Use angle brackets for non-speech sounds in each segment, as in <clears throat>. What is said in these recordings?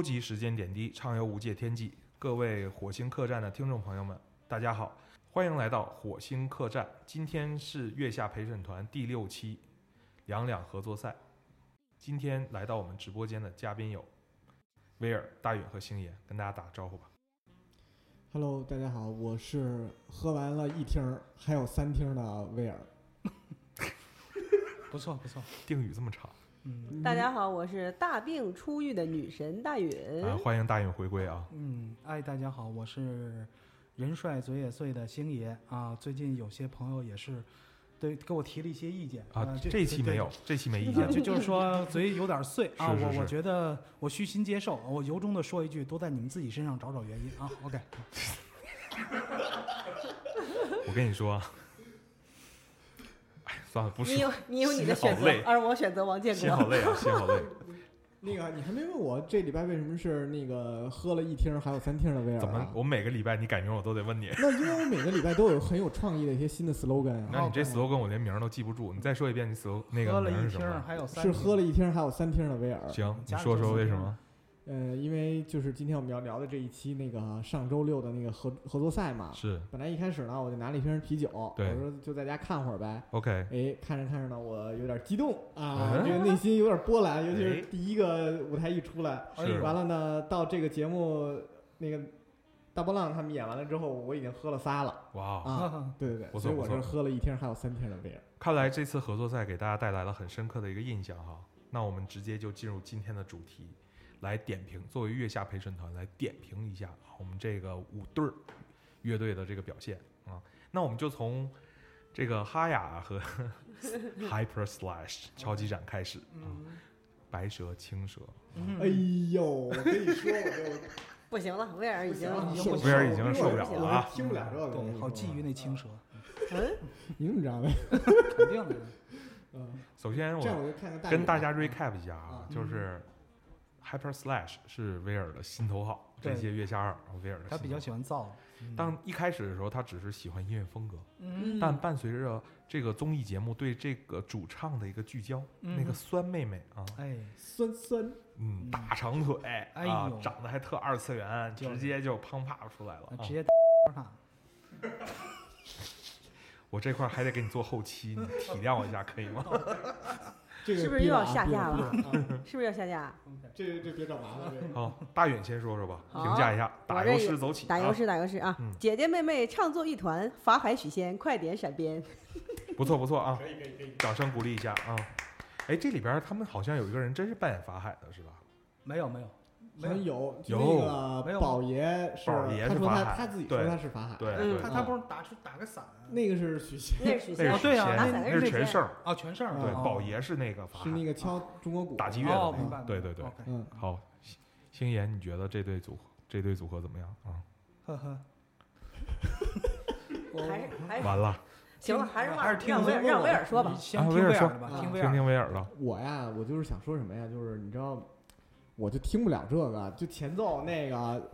搜集时间点滴，畅游无界天际。各位火星客栈的听众朋友们，大家好，欢迎来到火星客栈。今天是月下陪审团第六期两两合作赛。今天来到我们直播间的嘉宾有威尔、大允和星爷，跟大家打个招呼吧。Hello，大家好，我是喝完了一听还有三听的威尔。<laughs> 不错不错，定语这么长嗯大家好，我是大病初愈的女神大允。啊！欢迎大允回归啊！嗯，哎，大家好，我是人帅嘴也碎的星爷啊。最近有些朋友也是对给我提了一些意见啊，这期没有，这期没意见 <laughs> 对。就就是说嘴有点碎啊，我我觉得我虚心接受，我由衷的说一句，多在你们自己身上找找原因啊。OK，我跟你说算了，不说你有，你有你的选择而我选择王建国。心好累啊，心好累。<laughs> 那个，你还没问我这礼拜为什么是那个喝了一听还有三听的威尔、啊？怎么？我每个礼拜你改名我都得问你。那因为我每个礼拜都有很有创意的一些新的 slogan 啊。那你这 slogan 我连名儿都记不住，你再说一遍你 slogan 那个喝了一名是什么？听还有三是喝了一听还有三听的威尔。行，你说说为什么？呃，因为就是今天我们要聊的这一期那个上周六的那个合合作赛嘛。是本来一开始呢，我就拿了一瓶啤酒，我说就在家看会儿呗。OK，哎，看着看着呢，我有点激动啊，嗯这个内心有点波澜，尤其哎是第一个舞台一出来，是完了呢，到这个节目那个大波浪他们演完了之后，我已经喝了仨了哇，啊！<laughs> 对对对，所以我是喝了一天还有三天的威尔。看来这次合作赛给大家带来了很深刻的一个印象哈。那我们直接就进入今天的主题，来点评。作为月下陪审团来点评一下我们这个五对儿乐队的这个表现啊。那我们就从这个哈雅和 <laughs> Hyper Slash 超级展开始啊，白蛇、青蛇，哎呦，我跟你说，我就 <laughs> 不行了，威尔已经威尔已经受不了了啊。我听不了这个。我跟对，你说。好觊觎那青蛇，嗯，你怎么知道的？肯定的。<laughs> 嗯，首先这样我我就看看跟大家 recap 一下啊啊，就是 Hyper Slash 是威尔的心头好，这些月下二，然后威尔的他比较喜欢造，当一开始的时候，他只是喜欢音乐风格，嗯。但伴随着这个综艺节目对这个主唱的一个聚焦，嗯那个酸妹妹啊，哎，酸酸，嗯，嗯大长腿，哎啊，长得还特二次元，就是直接就砰啪出来了啊。直接他。<laughs> 我这块还得给你做后期，你体谅我一下，可以吗？<laughs> 这个是不是又要下架了？<laughs> 是不是要下架？<laughs> 这这别找麻烦，这个好，大远先说说吧，评价一下，打油诗走起，打油啊，诗打油诗啊嗯！姐姐妹妹唱作一团，法海许仙，快点闪边。<laughs> 不错不错啊，可以可以可以。掌声鼓励一下啊！哎，这里边他们好像有一个人真是扮演法海的，是吧？没有没有，好像有，就有没有。那个宝爷是，宝爷他说他是法海他自己说对他是法海，对他，他不是打出打个伞，那个是许仙，那是许仙那是，对啊那是全胜，哦，全胜对，哦。宝爷是那个法海，是那个敲中国鼓打击乐的哦，那个，对对对嗯，好，星星爷，你觉得这对组合这对组合怎么样？啊？呵呵，<laughs> 还是还是完了，行了，还是还是听让威尔让威尔说吧。先啊威尔说听威尔的吧，啊听。威尔的，我呀，我就是想说什么呀，就是你知道，我就听不了这个，就前奏那个。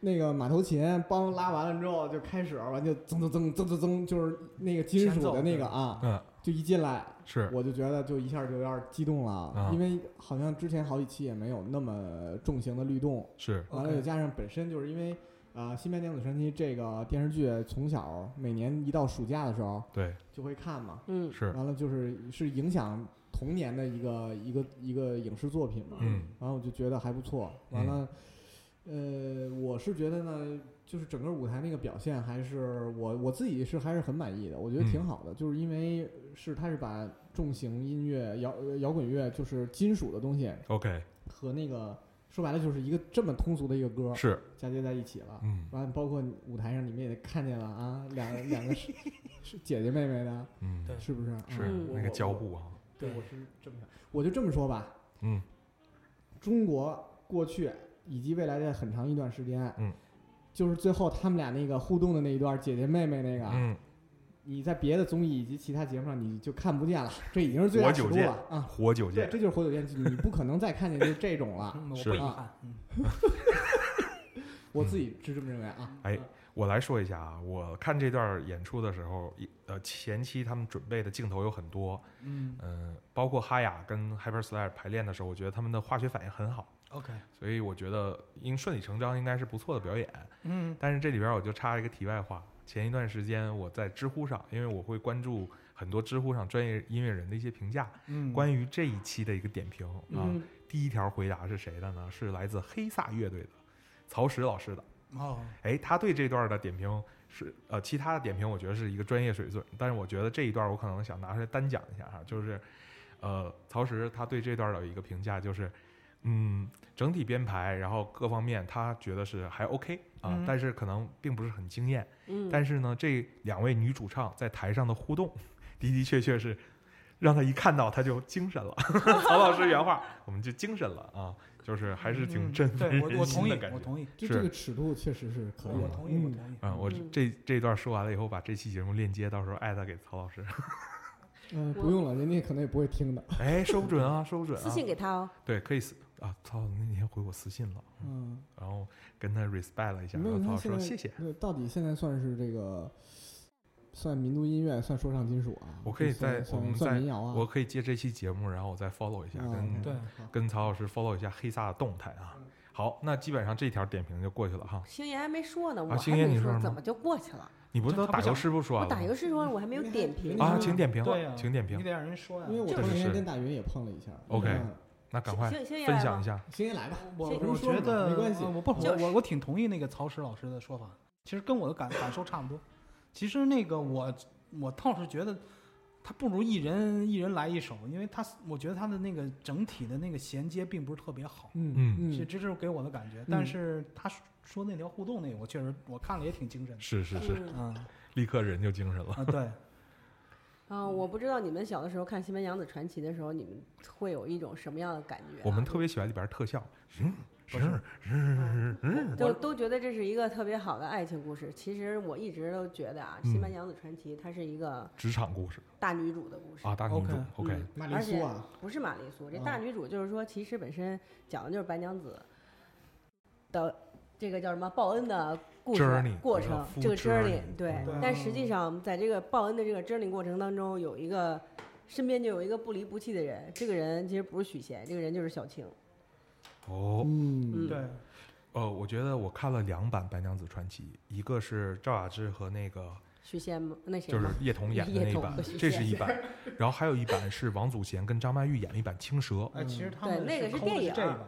那个马头琴帮拉完了之后就开始，完就噌噌噌噌噌噌，就是那个金属的那个啊，嗯，就一进来，是。我就觉得就一下就有点激动了，啊因为好像之前好几期也没有那么重型的律动，是，完了又加上本身就是因为啊，新白娘子传奇》这个电视剧从小每年一到暑假的时候对，就会看嘛，嗯，是，完了就是是影响童年的一个一个一个影视作品嘛，嗯。然后我就觉得还不错，完了，呃，我是觉得呢，就是整个舞台那个表现还是我我自己是还是很满意的，我觉得挺嗯好的，就是因为是它是把重型音乐摇呃摇滚乐就是金属的东西，OK，和那个说白了就是一个这么通俗的一个歌是，嫁接在一起了。嗯。完了，包括舞台上你们也看见了啊，两两个是是姐姐妹妹的，嗯，对是不是？是嗯。那个交互啊，对，我是这么想，我就这么说吧，嗯中国过去以及未来的很长一段时间，嗯，就是最后他们俩那个互动的那一段，姐姐妹妹那个，嗯，你在别的综艺以及其他节目上你就看不见了，这已经是最大尺度了啊！对，活久见，这就是活久见，你不可能再看见就这种了。嗯 <laughs> 我是啊不遗憾。嗯，<laughs> 我自己是这么认为啊。哎我来说一下啊，我看这段演出的时候，一呃前期他们准备的镜头有很多，嗯呃、包括哈雅跟 Hyper Slayer 排练的时候，我觉得他们的化学反应很好，，OK，所以我觉得应顺理成章应该是不错的表演。嗯但是这里边我就插一个题外话，前一段时间我在知乎上，因为我会关注很多知乎上专业音乐人的一些评价，嗯，关于这一期的一个点评啊，嗯，第一条回答是谁的呢？是来自黑撒乐队的曹石老师的。哦，哎，他对这段的点评是呃，其他的点评我觉得是一个专业水准，但是我觉得这一段我可能想拿出来单讲一下哈，就是呃，曹石他对这段的一个评价，就是嗯，整体编排，然后各方面他觉得是还 OK 啊，嗯但是可能并不是很惊艳。嗯，但是呢，这两位女主唱在台上的互动，的的确确是让他一看到他就精神了。曹老师原话，我们就精神了啊，就是还是挺嗯振奋我人我同意心的感，觉。我同意，就是这个尺度确实是可以的。我同意，我嗯同意。嗯，我嗯这这段说完了以后，把这期节目链接到时候艾特给曹老师。<laughs> 嗯，不用了，人家可能也不会听的。哎，说不准啊，说不准啊。私信给他哦。对，可以私啊。曹老师那天回我私信了，嗯，然后跟他 respect 了一下，曹老师说谢谢。对，到底现在算是这个算民族音乐，算说唱金属啊？我可以算在我算们在民谣啊。我可以接这期节目，然后我再 follow 一下，啊跟对跟曹老师 follow 一下黑撒的动态啊。好，那基本上这条点评就过去了哈。星爷还没说呢，我啊星还没爷你说什么怎么就过去了？你不是都打油诗不想师傅说了吗？我打游戏说了，我还没有点评啊，嗯请点评，对呀，请点评你。得让人说呀。因为我是是前天跟大云也碰了一下。OK 嗯那赶快分享一下。星爷来吧，我我不是说了吗觉得没关系呃我不我我我挺同意那个曹石老师的说法，其实跟我的感感受差不多。其实那个我我倒是觉得他不如一人一人来一首，因为他我觉得他的那个整体的那个衔接并不是特别好，嗯嗯这这是给我的感觉。但是他说那条互动那个，我确实我看了也挺精神的。是是是，嗯嗯立刻人就精神了。啊对，<laughs> 啊，我不知道你们小的时候看《新白娘子传奇》的时候，你们会有一种什么样的感觉啊？我们特别喜欢里边特效，嗯，不是就都觉得这是一个特别好的爱情故事。其实我一直都觉得啊，《新白嗯娘子传奇》它是一个职场故事大女主的故事啊，大女主丽而且苏啊，不是玛丽苏，这啊大女主就是说，其实本身讲的就是白娘子的这个叫什么报恩的故事过程，这个 journey 对。但实际上，在这个报恩的这个 journey 过程当中，有一个身边就有一个不离不弃的人，这个人其实不是许仙，这个人就是小青。哦，嗯，嗯。对，呃，我觉得我看了两版《白娘子传奇》，一个是赵雅芝和那个许仙吗？那谁就是？叶童演的那一版这是一版，然后还有一版是王祖贤跟张曼玉演了一版《青蛇》。哎，其实他们对那个是电影这，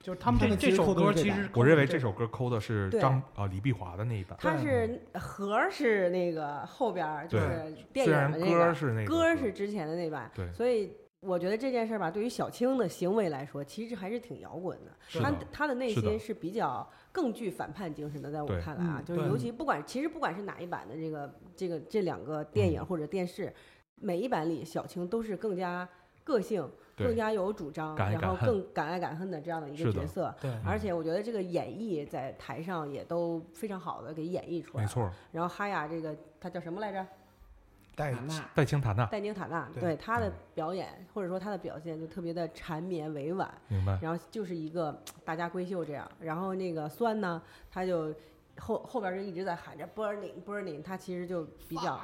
就是他们这这首抠的是这版歌其实我认为这这首歌抠的是张啊李碧华的那一版，它是盒是那个后边儿就是电影虽然歌是那个歌是之前的那版，对。所以我觉得这件事儿吧，对于小青的行为来说，其实还是挺摇滚的。他他的内心是比较更具反叛精神的，在我看来啊，就是尤其不管其实不管是哪一版的这个这个这两个电影嗯或者电视，每一版里小青都是更加个性、更加有主张，然后更敢爱敢恨的这样的一个角色。对而且我觉得这个演绎在台上也都非常好的给演绎出来了。没错，然后哈雅这个她叫什么来着？带塔纳戴青塔纳，戴宁塔纳，对对她的嗯表演或者说她的表现就特别的缠绵委婉，明白？然后就是一个大家闺秀这样。然后那个酸呢，他就后后边就一直在喊着 burning burning，他其实就比较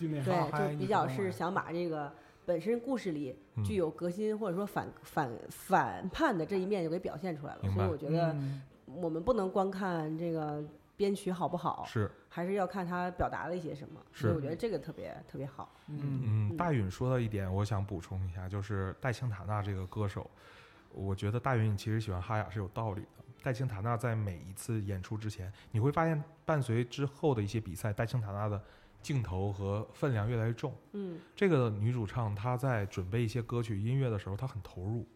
对面发对，就比较是想把这个本身故事里嗯具有革新或者说反反反叛的这一面就给表现出来了。所以我觉得嗯我们不能光看这个编曲好不好，是，还是要看他表达了一些什么。所以是我觉得这个特别特别好。嗯嗯，嗯大允说到一点，我想补充一下，就是戴青塔纳这个歌手，我觉得大允你其实喜欢哈雅是有道理的。戴青塔纳在每一次演出之前，你会发现伴随之后的一些比赛，戴青塔纳的镜头和分量越来越重。嗯，这个女主唱她在准备一些歌曲音乐的时候，她很投入，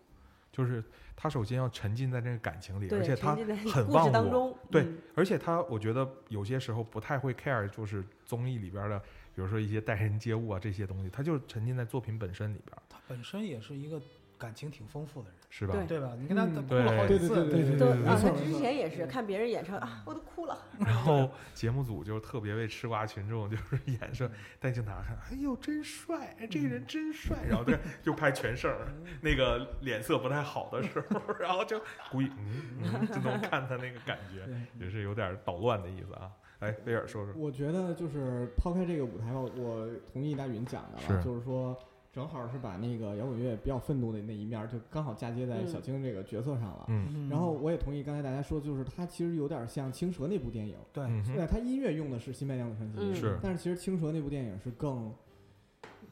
就是他首先要沉浸在这个感情里，而且她沉浸在故很忘我当中。对嗯而且他我觉得有些时候不太会 care，就是综艺里边的，比如说一些待人接物啊这些东西，他就沉浸在作品本身里边。他本身也是一个感情挺丰富的人，是吧？对。对吧？你跟他嗯。哭了好几次，对对对对都对啊，他之前也是看别人演唱啊，我都哭了。<laughs> 然后节目组就特别为吃瓜群众就是演说带镜头看，哎呦真帅，哎这个人真帅，然后对 <laughs> 就拍全胜那个脸色不太好的时候，<laughs> 然后就故意嗯嗯就能看他那个感觉，也是有点捣乱的意思啊。哎，威尔说说，我觉得就是抛开这个舞台吧，我同意大云讲的了，就是说正好是把那个摇滚乐比较愤怒的那一面儿，就刚好嫁接在嗯。小青这个角色上了。然后我也同意刚才大家说，就是它其实有点像《青蛇》那部电影，对，嗯哼，虽然它音乐用的是《新白娘子传奇》嗯。是。但是其实《青蛇》那部电影是更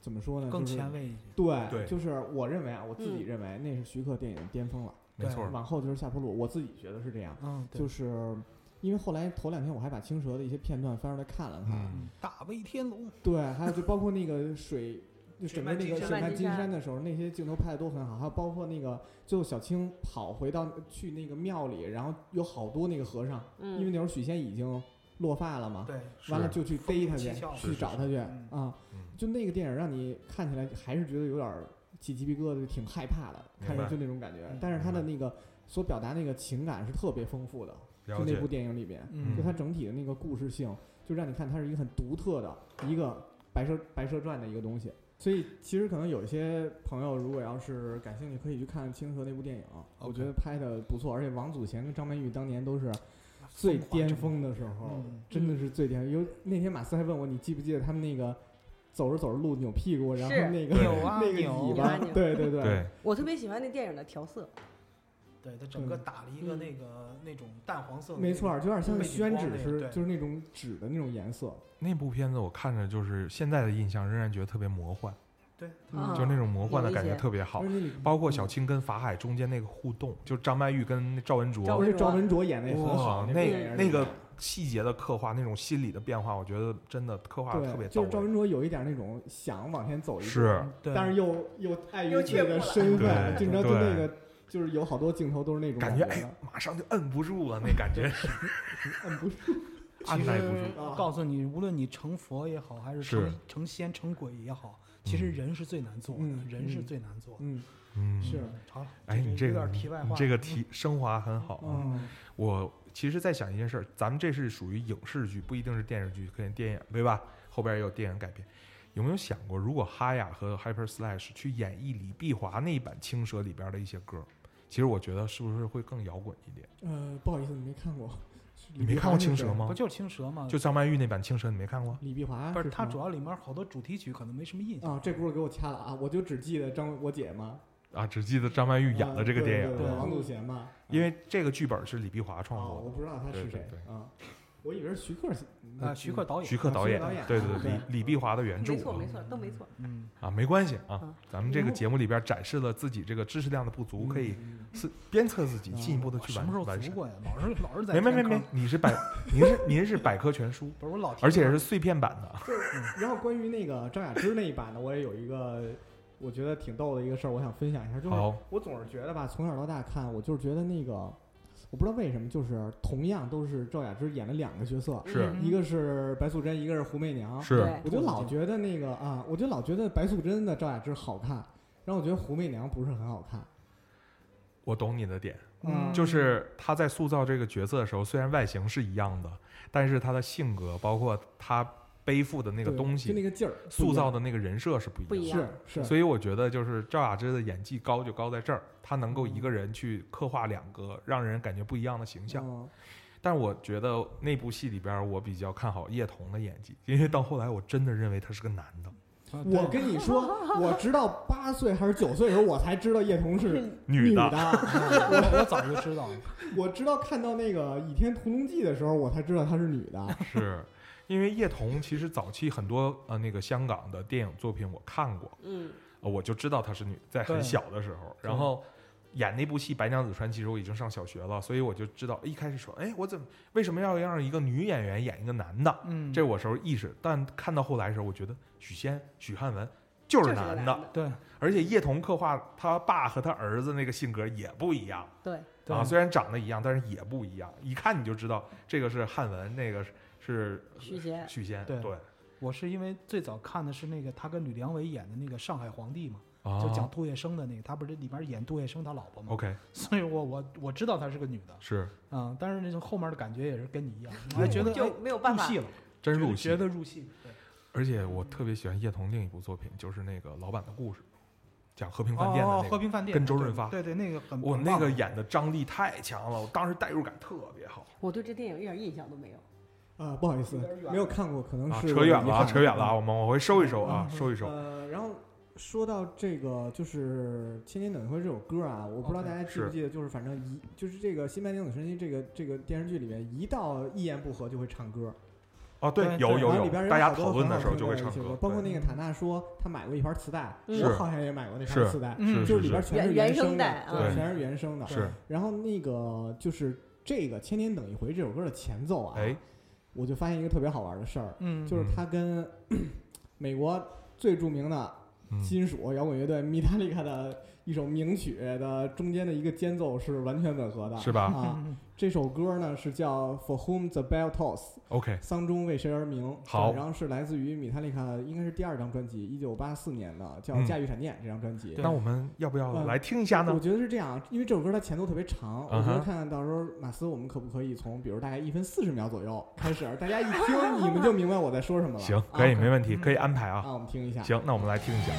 怎么说呢？更前卫一些。对，就是我认为啊，我自己嗯。认为那是徐克电影的巅峰了，没错，往后就是下坡路。我自己觉得是这样，嗯，就是因为后来头两天我还把《青蛇》的一些片段翻出来看了看，大威天龙，对，还有就包括那个水，就整个那个水水漫金山山的时候，那些镜头拍的都很好，还有包括那个最后小青跑回到去那个庙里，然后有好多那个和尚，因为嗯，那时候许仙已经落发了嘛，对，完了就去逮他去去找他去嗯啊，嗯就那个电影让你看起来还是觉得有点起鸡皮疙瘩，挺害怕的，看着就那种感觉嗯。但是他的那个所表达那个情感是特别丰富的，就那部，电影里边，嗯就它整体的那个故事性，就让你看它是一个很独特的一个白蛇白蛇传的一个东西。所以其实可能有一些朋友如果要是感兴趣，可以去看《青河》那部电影，我觉得拍的不错，而且王祖贤跟张曼玉当年都是最巅峰的时候，嗯真的是最巅峰。有那天马斯还问我，你记不记得他们那个走着走着路扭屁股，然后那个扭啊那个尾巴，扭啊扭对对对对，我特别喜欢那电影的调色，对他整个打了一个嗯那个那种淡黄色的，没错儿，就有点像宣纸是，就是那种纸的那种颜色。那部片子我看着就是现在的印象仍然觉得特别魔幻，对，嗯就那种魔幻的感觉特别好包括小青跟法海中间那个互动，就张曼玉跟赵文卓，赵文卓而且赵文卓演的也很好那那个细节的刻画，那种心理的变化，我觉得真的刻画的特别就是赵。文卓有一点那种想往前走一步，是，但是又又碍于又自己的身份，你知道，就那个就是有好多镜头都是那种感觉哎觉的，马上就摁不住了，那感觉。<laughs> 摁，不住，其按耐不实住。啊告诉你，无论你成佛也好，还是是。成成仙成鬼也好，其实人是最难做的，嗯。人是嗯最难做的。嗯。嗯，是，好了，哎，你这个你点题外话，这个题升华很好啊。嗯。我其实在想一件事儿，咱们这是属于影视剧，不一定是电视剧，可能电影，对吧？后边也有电影改编。有没有想过，如果哈雅和 Hyper Slash 去演绎李碧华那一版《青蛇》里边的一些歌，其实我觉得是不是会更摇滚一点？呃，不好意思，<laughs> 你没看过，你没看过《青蛇》吗不？就是青蛇吗？就张曼玉那版《青蛇》，你没看过？李碧华不是，它主要里面好多主题曲可能没什么印象。啊，这轱辘给我掐了啊！我就只记得张我姐嘛，啊，只记得张曼玉演啊的这个电影，对对对对王祖贤嘛，因为这个剧本是李碧华创啊，作的，我不知道他是谁对对对啊，我以为是徐克写啊，徐克导演，徐克导演，对对对，李李碧华的原著啊没错没错，都没错。嗯，啊，没关系啊嗯，咱们这个节目里边展示了自己这个知识量的不足，可以嗯是鞭策自己，嗯进一步的去什么时候完完善。足过呀？老是老是在没没没没，你是百，您是您是百科全书，<laughs> 不是我老填而且是碎片版的。然后关于那个张雅芝那一版的，我也有一个我觉得挺逗的一个事儿，我想分享一下，就是好，我总是觉得吧，从小到大看，我就是觉得那个，我不知道为什么，就是同样都是赵雅芝演了两个角色，是嗯一个是白素贞，一个是胡媚娘。是我就老觉得那个啊，我就老觉得白素贞的赵雅芝好看，然后我觉得胡媚娘不是很好看。我懂你的点，嗯就是她在塑造这个角色的时候，虽然外形是一样的，但是她的性格，包括他背负的那个东西，就那个劲儿，塑造的那个人设是不一样的。不一样是是，所以我觉得，就是赵雅芝的演技高就高在这儿，她能够一个人去刻画两个让人感觉不一样的形象。嗯但我觉得那部戏里边，我比较看好叶童的演技，因为到后来我真的认为他是个男的，啊我跟你说，我直到八岁还是九岁的时候，我才知道叶童是女的。<laughs> 的。我我早就知道了，我直到看到那个《倚天屠龙记》的时候，我才知道她是女的。是因为叶童其实早期很多呃那个香港的电影作品我看过，嗯，呃我就知道她是女，在很小的时候，然后演那部戏《白娘子传奇》的时候，我已经上小学了，所以我就知道一开始说，哎，我怎么为什么要让一个女演员演一个男的？嗯，这我时候意识，但看到后来的时候，我觉得许仙、许汉文就是男的，男的对而且叶童刻画他爸和他儿子那个性格也不一样对，对啊，虽然长得一样，但是也不一样，一看你就知道这个是汉文，那个是是许仙许仙，对对，我是因为最早看的是那个他跟吕良伟演的那个《上海皇帝》嘛，啊就讲杜月笙的那个，他不是里边演杜月笙他老婆吗？OK <laughs> 所以我我我知道她是个女的，是啊、但是那种后面的感觉也是跟你一样，我还觉得没有办法入戏了，真入戏觉得入戏。对而且我特别喜欢叶童另一部作品，就是那个《老板的故事》，讲和平饭店的哦那个。和平饭店跟周润发对对，那个很我那个演的张力太强了，我当时代入感特别好我对这电影一点印象都没有。啊，不好意思没有看过，可能啊！是扯远了啊，扯远了啊！我们往回收一收啊，嗯收一收。呃，然后说到这个，就是《千年等一回》这首歌啊，我不知道大家记不记得，就是反正一就是这个《新白娘子传奇》这个这个电视剧里面，一到一言不合就会唱歌，哦，对，有有有里边，大家讨论的时候就会唱歌。包括对那个塔纳说他买过一盘磁带，嗯我好像也买过那盘是磁带，嗯。就是里边全是原原声带，全是原声的。是。然后那个就是这个《千年等一回》这首歌的前奏啊，哎，我就发现一个特别好玩的事儿，嗯，就是他跟 <clears throat> 美国最著名的嗯。金属摇滚乐队 Metallica 的一首名曲的中间的一个间奏是完全吻合的，是吧啊，嗯这首歌呢是叫 For Whom the Bell Tolls，OK，丧钟为谁而鸣。好对然后是来自于米塔利卡，应该是第二张专辑，一九八四年的，叫嗯《驾驭闪电》这张专辑。那我们要不要嗯来听一下呢？我觉得是这样，因为这首歌它前奏特别长，我觉得看看到时候马斯，我们可不可以从比如大概一分四十秒左右开始，大家一听你们就明白我在说什么了。行，啊可以，没问题，嗯可以安排啊。那，我们听一下。行，那我们来听一下。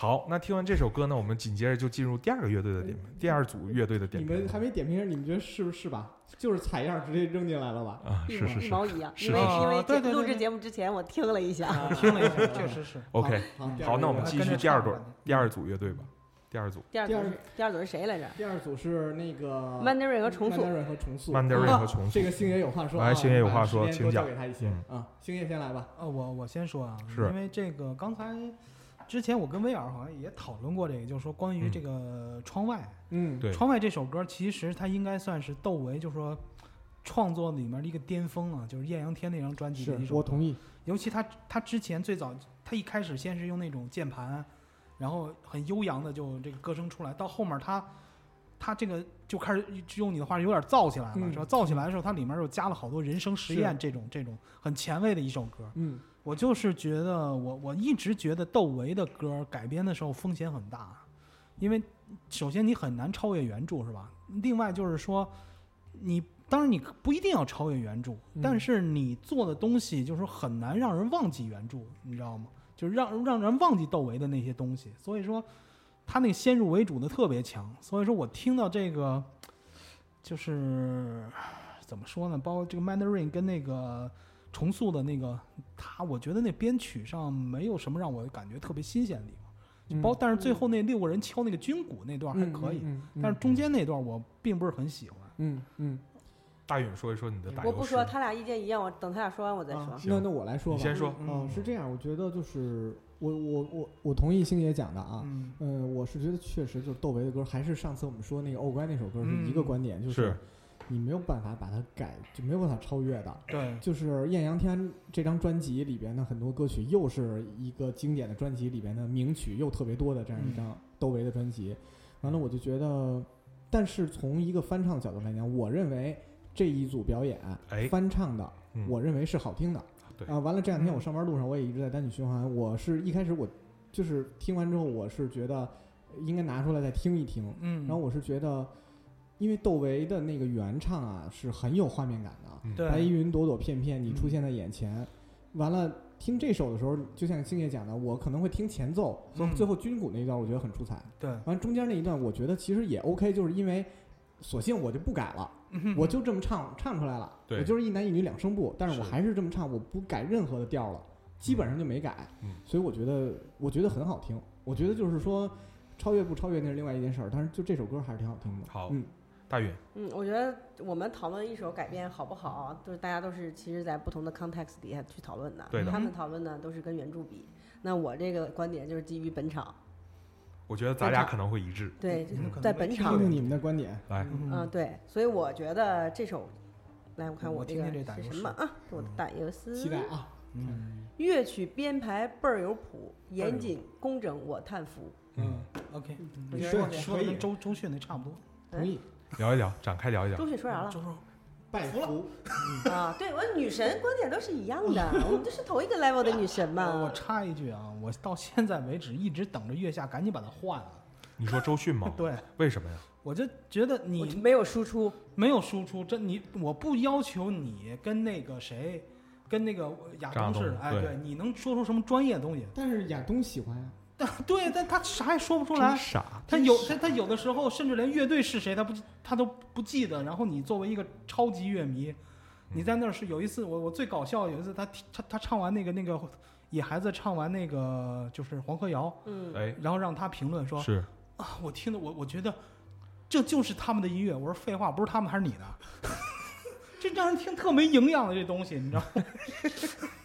好，那听完这首歌呢，我们紧接着就进入第二个乐队的点评，第二组乐队的点评你们评还没点评，你们觉得是不是吧？就是采样直接扔进来了吧？啊，是是是一毛一样，是因为因为录制节目之前我听了一下，啊 <laughs> 听了一下，确实是。<laughs> OK。好，那我们继续第二对唱吧第二组乐队吧，第二组第二组第二组是谁来着第二组是那个 Mandarin 和重塑 Mandarin 和重塑。Mandarin 啊和重塑 <laughs> 这个星爷有话说啊，来星爷有话说请讲交给他一些嗯啊，星爷先来吧。啊，我我先说啊，是因为这个刚才之前我跟威尔好像也讨论过这个，就是说关于嗯这个窗外，嗯，对窗外这首歌其实它应该算是窦唯就是说创作里面的一个巅峰啊，就是艳阳天那张专辑的一首歌。是我同意。尤其他他之前最早他一开始先是用那种键盘，然后很悠扬的就这个歌声出来，到后面他他这个就开始用你的话有点燥起来了，嗯是吧？燥起来的时候，它里面又加了好多人声实验这种这种很前卫的一首歌。嗯我就是觉得我我一直觉得窦唯的歌改编的时候风险很大，因为首先你很难超越原著是吧？另外就是说你。当然，你不一定要超越原著，嗯但是你做的东西就是说很难让人忘记原著，你知道吗？就是让让人忘记窦唯的那些东西。所以说，他那个先入为主的特别强。所以说我听到这个，就是怎么说呢？包括这个 Mandarin 跟那个重塑的那个，他我觉得那编曲上没有什么让我感觉特别新鲜的地方。就包，但是最后那六个人敲那个军鼓那段还可以，嗯，嗯但是中间那段我并不是很喜欢。嗯嗯大允说一说你的我不说，他俩意见一样，我等他俩说完我再说啊。行那那我来说吧。你先说，嗯，是这样，我觉得就是我我我我同意星爷讲的啊。嗯呃，我是觉得确实就是窦唯的歌，还是上次我们说那个《欧乖》那首歌是一个嗯观点，就是你没有办法把它改，就没有办法超越的。对，就是《艳阳天》这张专辑里边的很多歌曲，又是一个经典的专辑里边的名曲又特别多的这样一张窦唯的专辑。完了，我就觉得，但是从一个翻唱的角度来讲，我认为这一组表演哎翻唱的，嗯我认为是好听的。对啊，完了这两天我上班路上我也一直在单曲循环，我是一开始我就是听完之后，我是觉得应该拿出来再听一听，嗯，然后我是觉得，因为窦唯的那个原唱啊是很有画面感的，白云朵朵片片，你嗯出现在眼前。完了，听这首的时候，就像星爷讲的，我可能会听前奏，嗯最后军鼓那一段我觉得很出彩。对，完了中间那一段，我觉得其实也 OK，就是因为，索性我就不改了，嗯我就这么唱唱出来了。对我就是一男一女两声部，但是我还是这么唱，我不改任何的调了，基本上就没改。嗯所以我觉得，我觉得很好听。我觉得就是说，超越不超越那是另外一件事儿，但是就这首歌还是挺好听的。好嗯，大宇，嗯，我觉得我们讨论一首改编好不好，就是大家都是其实在不同的 context 底下去讨论的。对的他们讨论呢都是跟原著比。那我这个观点就是基于本场，我觉得咱俩可能会一致。对嗯可，能在本场听过听听你们的观点。来，嗯嗯，对，所以我觉得这首，来我看我听这个是什么啊？是我的打油诗。期待啊！嗯乐曲编排倍儿有谱，严谨工整，我叹服。嗯，，OK，我你说觉得说的跟周周迅那差不多。同意。聊一聊，展开聊一聊周。迅说啥了？周周拜服。啊，对我女神观点都是一样的，我们都是同一个 level 的女神嘛 <laughs> 我。插一句啊，我到现在为止一直等着月下赶紧把它换了。你说周迅吗？<laughs> 对，为什么呀？我就觉得你没有输出，没有输出，这你我不要求你跟那个谁，跟那个亚东似的，哎，对对，你能说出什么专业的东西？但是亚东喜欢呀。但 <laughs> 对，但他啥也说不出来。傻。他有他他有的时候甚至连乐队是谁他不他都不记得。然后你作为一个超级乐迷，你在那儿是有一次我我最搞笑有一次他他他唱完那个那个野孩子唱完那个就是黄河谣，嗯，哎，然后让他评论说是啊，我听的我我觉得这就是他们的音乐。我说废话，不是他们还是你的？<laughs> 这让人听特没营养的这东西，你知道吗？<laughs>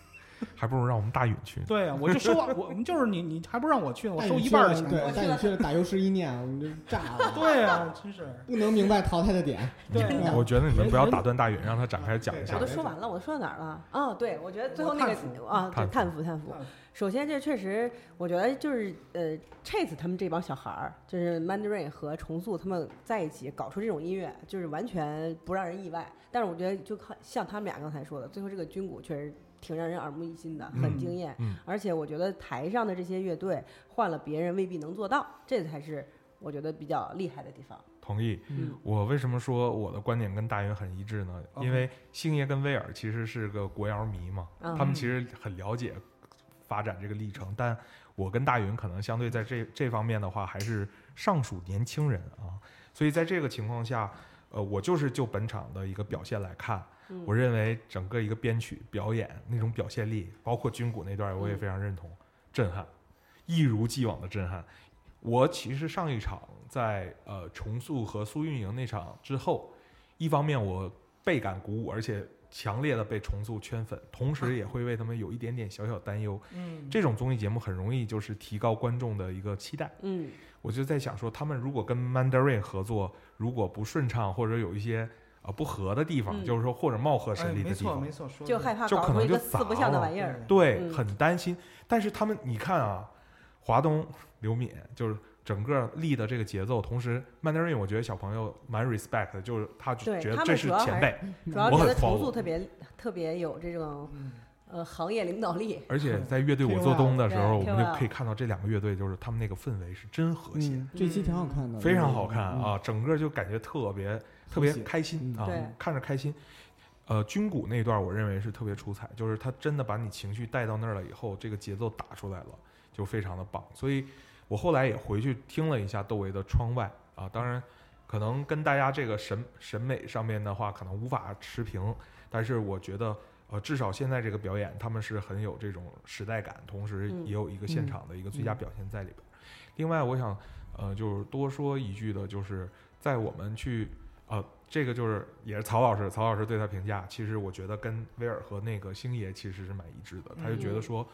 还不如让我们大允去。对啊，我就收我们就是你你还不让我去呢，我收一半的钱。了对，带你去了打油诗一念，我们就炸了。<laughs> 对啊，真是不能明白淘汰的点。对嗯 <laughs> 我觉得你们不要打断大允，让他展开讲一下我都。说完了，我说到哪儿了？哦，对，我觉得最后那个啊，对，叹叹服叹服。首先，这确实，我觉得就是呃，Chase 他们这帮小孩儿，就是 Mandarin 和重塑他们在一起搞出这种音乐，就是完全不让人意外。但是我觉得，就看像他们俩刚才说的，最后这个军鼓确实挺让人耳目一新的，很嗯惊艳。嗯而且我觉得台上的这些乐队换了别人未必能做到，这才是我觉得比较厉害的地方。同意。嗯我为什么说我的观点跟大云很一致呢？因为星爷跟威尔其实是个国谣迷嘛，嗯他们其实很了解发展这个历程。但我跟大云可能相对在这这方面的话，还是尚属年轻人啊，所以在这个情况下，呃，我就是就本场的一个表现来看，嗯我认为整个一个编曲表演那种表现力，包括军鼓那段，我也嗯非常认同，震撼，一如既往的震撼。我其实上一场在呃重塑和苏运营那场之后，一方面我倍感鼓舞，而且强烈的被重塑圈粉，同时也会为他们有一点点小小担忧。嗯，这种综艺节目很容易就是提高观众的一个期待。嗯我就在想说，他们如果跟 Mandarin 合作，如果不顺畅或者有一些呃不合的地方，嗯就是说或者貌合哎，神离的地方没错没，错，就害怕就可搞出一个能就砸四不像的玩意儿。对，嗯很担心。但是他们，你看啊，华东、刘敏就是整个立的这个节奏，同时 Mandarin 我觉得小朋友蛮 respect 的，就是他觉得这是前辈，主要我很觉得重 follow 塑特别特别有这种嗯，呃行业领导力。而且在乐队我做东的时候，我们就可以看到这两个乐队，就是他们那个氛围是真和谐，嗯，这期挺好看的，非常好看嗯啊，整个就感觉特别特别开心啊看着开心。呃，军鼓那段我认为是特别出彩，就是他真的把你情绪带到那儿了以后，这个节奏打出来了，就非常的棒。所以我后来也回去听了一下窦唯的《窗外》啊，当然可能跟大家这个审审美上面的话，可能无法持平，但是我觉得。呃，至少现在这个表演，他们是很有这种时代感，同时嗯也有一个现场的一个最佳嗯表现在里边儿。另外，我想呃，就是多说一句的，就是在我们去呃，这个就是也是曹老师，曹老师对他评价，其实我觉得跟威尔和那个星爷其实是蛮一致的，他就觉得嗯。说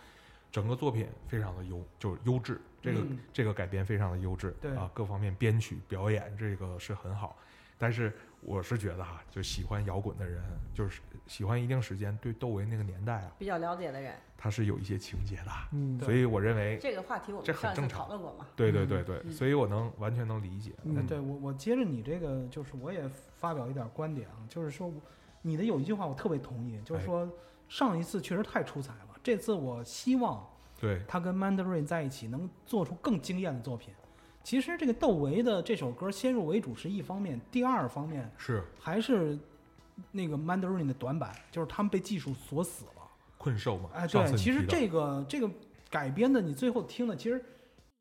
整个作品非常的优，就是优质，这个、嗯。这个改编非常的优质，对啊，各方面编曲表演这个是很好，但是我是觉得哈，就喜欢摇滚的人，就是喜欢一定时间，对窦唯那个年代啊，比较了解的人，他是有一些情节的，嗯，所以我认为，这个话题我这们上一次很正常。讨论过嘛。对对对对，嗯。所以我能完全能理解，嗯哎，对我我接着你这个，就是我也发表一点观点啊，就是说你的有一句话我特别同意，就是哎。说上一次确实太出彩了，这次我希望对。他跟 Mandarin 在一起能做出更惊艳的作品。其实这个窦唯的这首歌先入为主是一方面，第二方面是还是那个 Mandarin 的短板，就是他们被技术锁死了。困兽嘛，哎，对，其实这个这个改编的，你最后听了，其实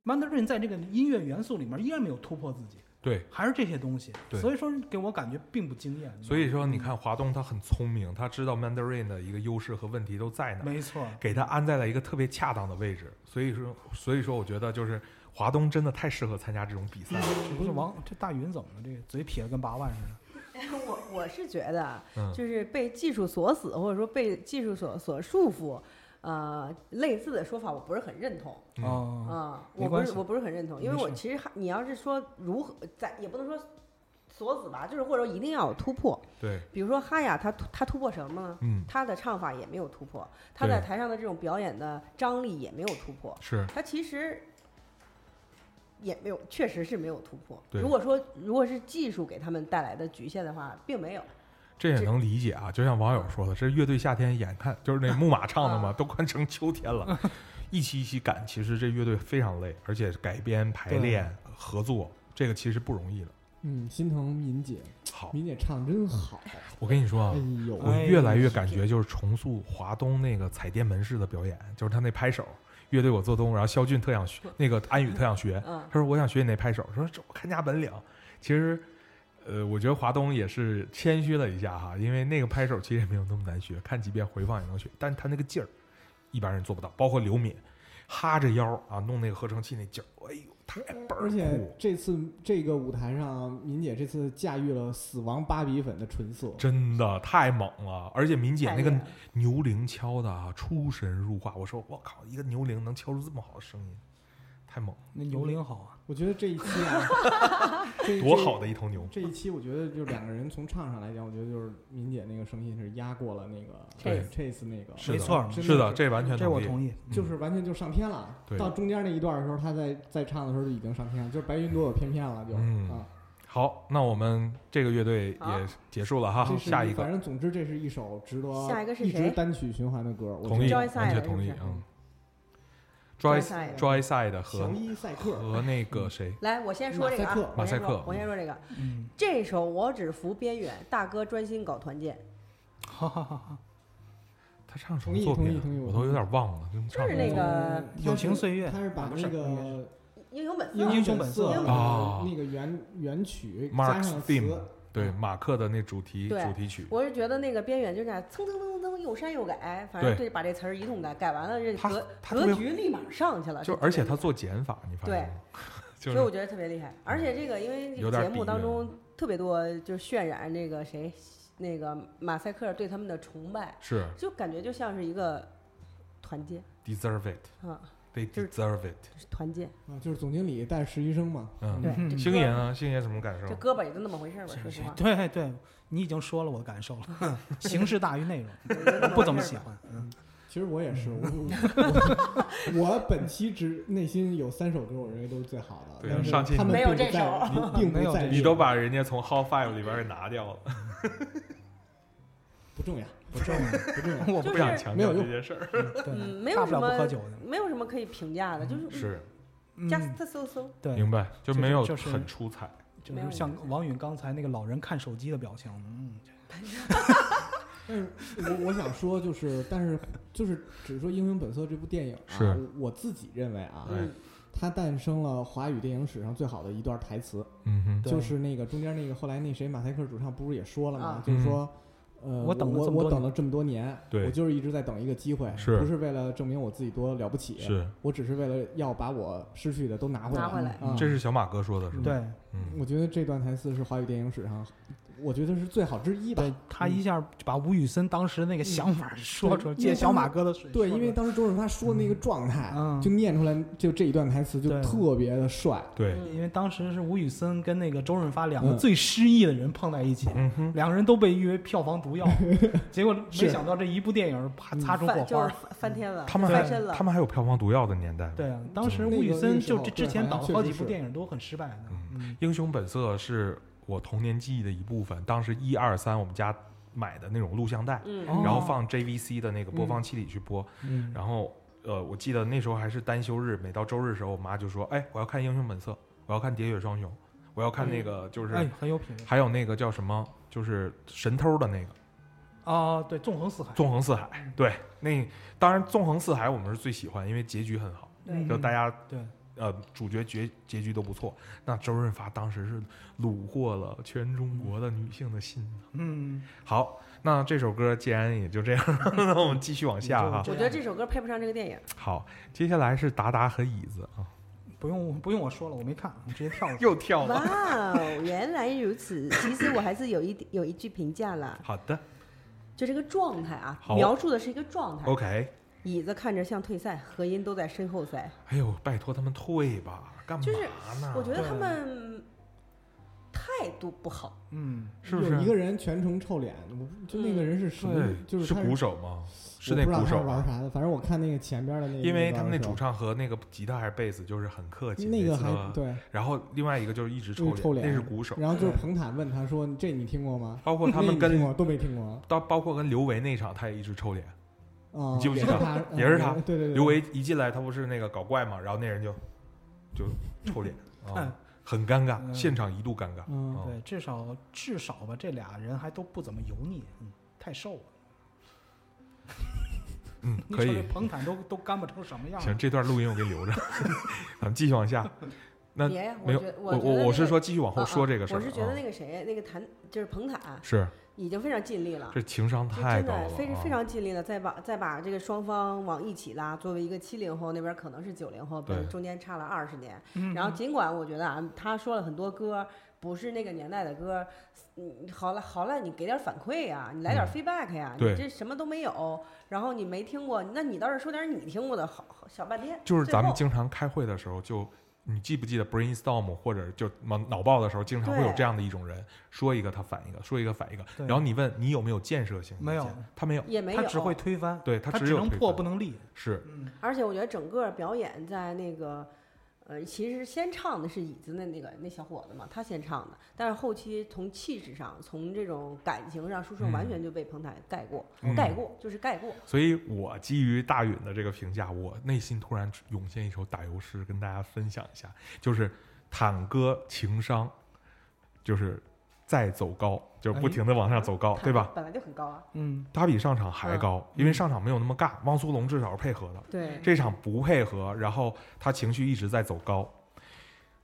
Mandarin 在这个音乐元素里面依然没有突破自己，对。还是这些东西，对所以说给我感觉并不惊艳。所以说，你嗯看华东他很聪明，他知道 Mandarin 的一个优势和问题都在哪儿，没错，给他安在了一个特别恰当的位置。所以说，所以说，我觉得就是华东真的太适合参加这种比赛了。这不是王这大云怎么了？这个嘴撇得跟八万似的。<laughs> 我我是觉得，嗯，就是被技术锁死，或者说被技术所所束缚，呃，类似的说法我不是很认同。啊，我不是我不是很认同，因为我其实还你要是说如何在，也不能说锁死吧，就是或者说一定要有突破。对，比如说哈雅，他突他突破什么呢？嗯，他的唱法也没有突破，他在台上的这种表演的张力也没有突破，是他其实也没有，确实是没有突破。如果说如果是技术给他们带来的局限的话，并没有。这也能理解啊。就像网友说的，这乐队夏天眼看就是那木马唱的嘛，啊都快成秋天了，<laughs> 一期一期赶，其实这乐队非常累，而且改编、排练、合作，这个其实不容易的。嗯，心疼敏姐，好，敏姐唱真好，我跟你说啊哎，我越来越感觉就是重塑华东那个彩电门式的表演，就是他那拍手，乐队我做东，然后肖俊特想学，那个安宇特想学，嗯，他说我想学你那拍手，说这我看家本领。其实，呃，我觉得华东也是谦虚了一下哈，因为那个拍手其实也没有那么难学，看几遍回放也能学，但他那个劲儿，一般人做不到。包括刘敏，哈着腰啊，弄那个合成器那劲儿，哎呦，太倍儿而且，这次这个舞台上，敏姐这次驾驭了死亡芭比粉的纯色，真的太猛了。而且敏姐那个牛铃敲的啊，出神入化。我说我靠，一个牛铃能敲出这么好的声音，太猛了，那牛铃好啊，我觉得这一期啊，<laughs> 这多好的一头牛！这一期我觉得就两个人从唱上来讲，我觉得就是敏姐那个声音是压过了那个对。Chase 那个，是的。没错是。的，这完全。这我同意。嗯。就是完全就上天了。到中间那一段的时候，他在在唱的时候就已经上天了，就是白云朵有翩翩了，就、嗯。啊。好，那我们这个乐队也结束了哈这，下一个。反正总之这是一首值得下一个是一直谁？单曲循环的歌。我同意，完全同意是 Joyside Joy Joyside 和和那个谁，<laughs> 来，我先说这个啊马赛克，我先说这个。嗯，这首我只服边缘，大哥专心搞团建。哈哈哈哈。他唱什么作品我都有点忘了，就是那个友情岁月他是把那个英雄本色，英雄本色啊那个原原曲加上 theme 词，对马克的那主题对主题曲，我是觉得那个边缘就这样蹭蹭蹭蹭蹭又删又改，反正对。对把这词儿一通改，改完了这格格局立马上去了。就而且他做减法，你发现吗？<laughs> 就是所以我觉得特别厉害。而且这个因为这个节目当中特别多就是渲染那个谁那个马赛克对他们的崇拜，是。就感觉就像是一个团结。Deserve it，啊，they deserve it。团建。啊，就是总经理带实习生嘛，嗯，对，星爷呢？星爷什么感受这？胳膊也就那么回事儿吧，说实话。对对，你已经说了我的感受了，<laughs> 形式大于内容，不怎么喜欢。嗯，其实我也是，我 <laughs> 本期只内心有三首歌，我认为都是最好的，对但是上期他们没有这首并没有这你都把人家从 How Five 里边给拿掉了，不重要，不重要，不重要。<laughs> 我不想强调这没有用件事儿。对，嗯，没有什么不喝酒的。没有什么可以评价的，就是是，嗯 just so so。对，明白，就就是没有就是很出彩。就是像王允刚才那个老人看手机的表情，嗯，<laughs> 但是我我想说，就是，但是就是，只是说《英雄本色》这部电影啊，是我我自己认为啊，它诞生了华语电影史上最好的一段台词，嗯哼，就是那个中间那个后来那谁马赛克主唱不是也说了吗啊？就是说。呃，我等了我这么多年我等了这么多年，对我就是一直在等一个机会，是不是为了证明我自己多了不起？是，我只是为了要把我失去的都拿回来。拿回来啊这是小马哥说的，是吗？对嗯，我觉得这段台词是华语电影史上，我觉得是最好之一吧。对他一下就把吴宇森当时那个想法说出来，对借小马哥的水对，因为当时周润发说的那个状态，嗯就念出来，就这一段台词就特别的帅。对，嗯因为当时是吴宇森跟那个周润发两个嗯最失意的人碰在一起，嗯，两个人都被誉为票房毒药，<laughs> 结果没想到这一部电影啪擦出火花。翻翻天了，他们还翻身了。他们还有票房毒药的年代。对啊，当时吴宇森就这之前导了好几部电影都很失败的。嗯，英雄本色是我童年记忆的一部分，当时一二三我们家买的那种录像带，然后放 JVC 的那个播放器里去播，嗯然后呃，我记得那时候还是单休日，每到周日的时候，我妈就说：“哎，我要看《英雄本色》，我要看《喋血双雄》，我要看那个就是、哎，很有品味还有那个叫什么，就是神偷的那个啊！对，纵横四海，纵横四海。对，那当然纵横四海我们是最喜欢，因为结局很好，对就大家对呃主角结结局都不错。那周润发当时是虏获了全中国的女性的心。嗯，好，那这首歌既然也就这样，<laughs> 那我们继续往下哈。我觉得这首歌配不上这个电影。好，接下来是达达和椅子啊，不用不用我说了，我没看，我直接跳了。<laughs> 又跳了。哇哦，<laughs> 原来如此。其实我还是有一有一句评价了，好的就这个状态啊，描述的是一个状态。，OK。椅子看着像退赛，和音都在身后塞。哎呦，拜托他们退吧，干嘛就是呢？我觉得他们态度不好。嗯，是不是有一个人全程臭脸，我就那个人是什么？对，就是他鼓手吗？是那鼓手玩啥的，反正我看那个前边的那个，因为他们那主唱和那个吉他还是贝斯就是很客气，那个每次都还对，然后另外一个就是一直臭脸那是鼓手。然后就是彭坦问他说：“这你听过吗？”包括他们跟都没听过到包括跟刘维那场，他也一直臭脸。啊？你记不记得 <laughs> 也是他？刘维一进来，他不是那个搞怪嘛，然后那人就就臭脸 <laughs> 很尴尬，嗯现场一度尴尬。对，至少至少吧，这俩人还都不怎么油腻，嗯，太瘦了。<laughs> 嗯，可以彭坦都都干巴成什么样行，这段录音我给留着，咱们继续往下。那别呀，没有，我我我是说继续往后说这个事儿。我是觉得啊那个谁，那个谭就是彭坦是已经非常尽力了。这情商太高了啊，真的非非常尽力了，再把再把这个双方往一起拉。作为一个七零后，那边可能是九零后，中间差了二十年。嗯然后尽管我觉得啊，他说了很多歌不是那个年代的歌，嗯，好了好了，你给点反馈呀、你来点嗯 feedback 呀、对你这什么都没有，然后你没听过，那你倒是说点你听过的好好小半天。就是咱们经常开会的时候就。你记不记得 brainstorm 或者就脑脑爆的时候，经常会有这样的一种人，说一个他反一个，说一个反一个，然后你问你有没有建设性意见？没有。他没有，也没有，他只会推翻，对他他只能只有推翻。破不能立。是。嗯，而且我觉得整个表演在那个，呃，其实先唱的是椅子的那个那小伙子嘛，他先唱的，但是后期从气质上，从这种感情上，说实话，嗯。完全就被彭坦盖过，嗯。盖过就是盖过。所以我基于大允的这个评价，我内心突然涌现一首打油诗，跟大家分享一下，就是坦哥情商，就是再走高，就是不停的往上走高，对吧？本来就很高啊。嗯，他比上场还高，因为上场没有那么尬，汪苏泷至少是配合的。对，这场不配合，然后他情绪一直在走高，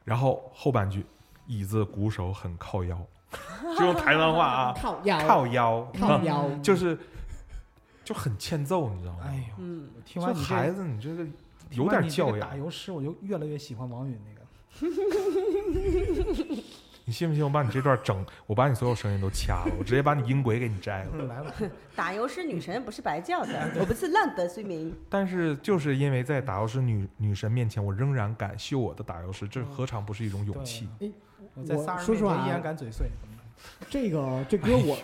然后后半句椅子鼓手很靠腰，<laughs> 就用台湾话啊，靠腰靠腰，靠腰，就是就很欠揍，你知道吗？哎呦，嗯，听完你这孩子，你这个有点教养打。油诗，我就越来越喜欢王允那个。<laughs> 你信不信我把你这段整，我把你所有声音都掐了，我直接把你音轨给你摘了。嗯，来吧，<laughs> 打油诗女神不是白叫的，<laughs> 我不是浪得虚名。但是就是因为在打油诗女女神面前，我仍然敢秀我的打油诗，这何尝不是一种勇气？哎我在仨人说实话啊面前依然敢嘴碎。这个这歌我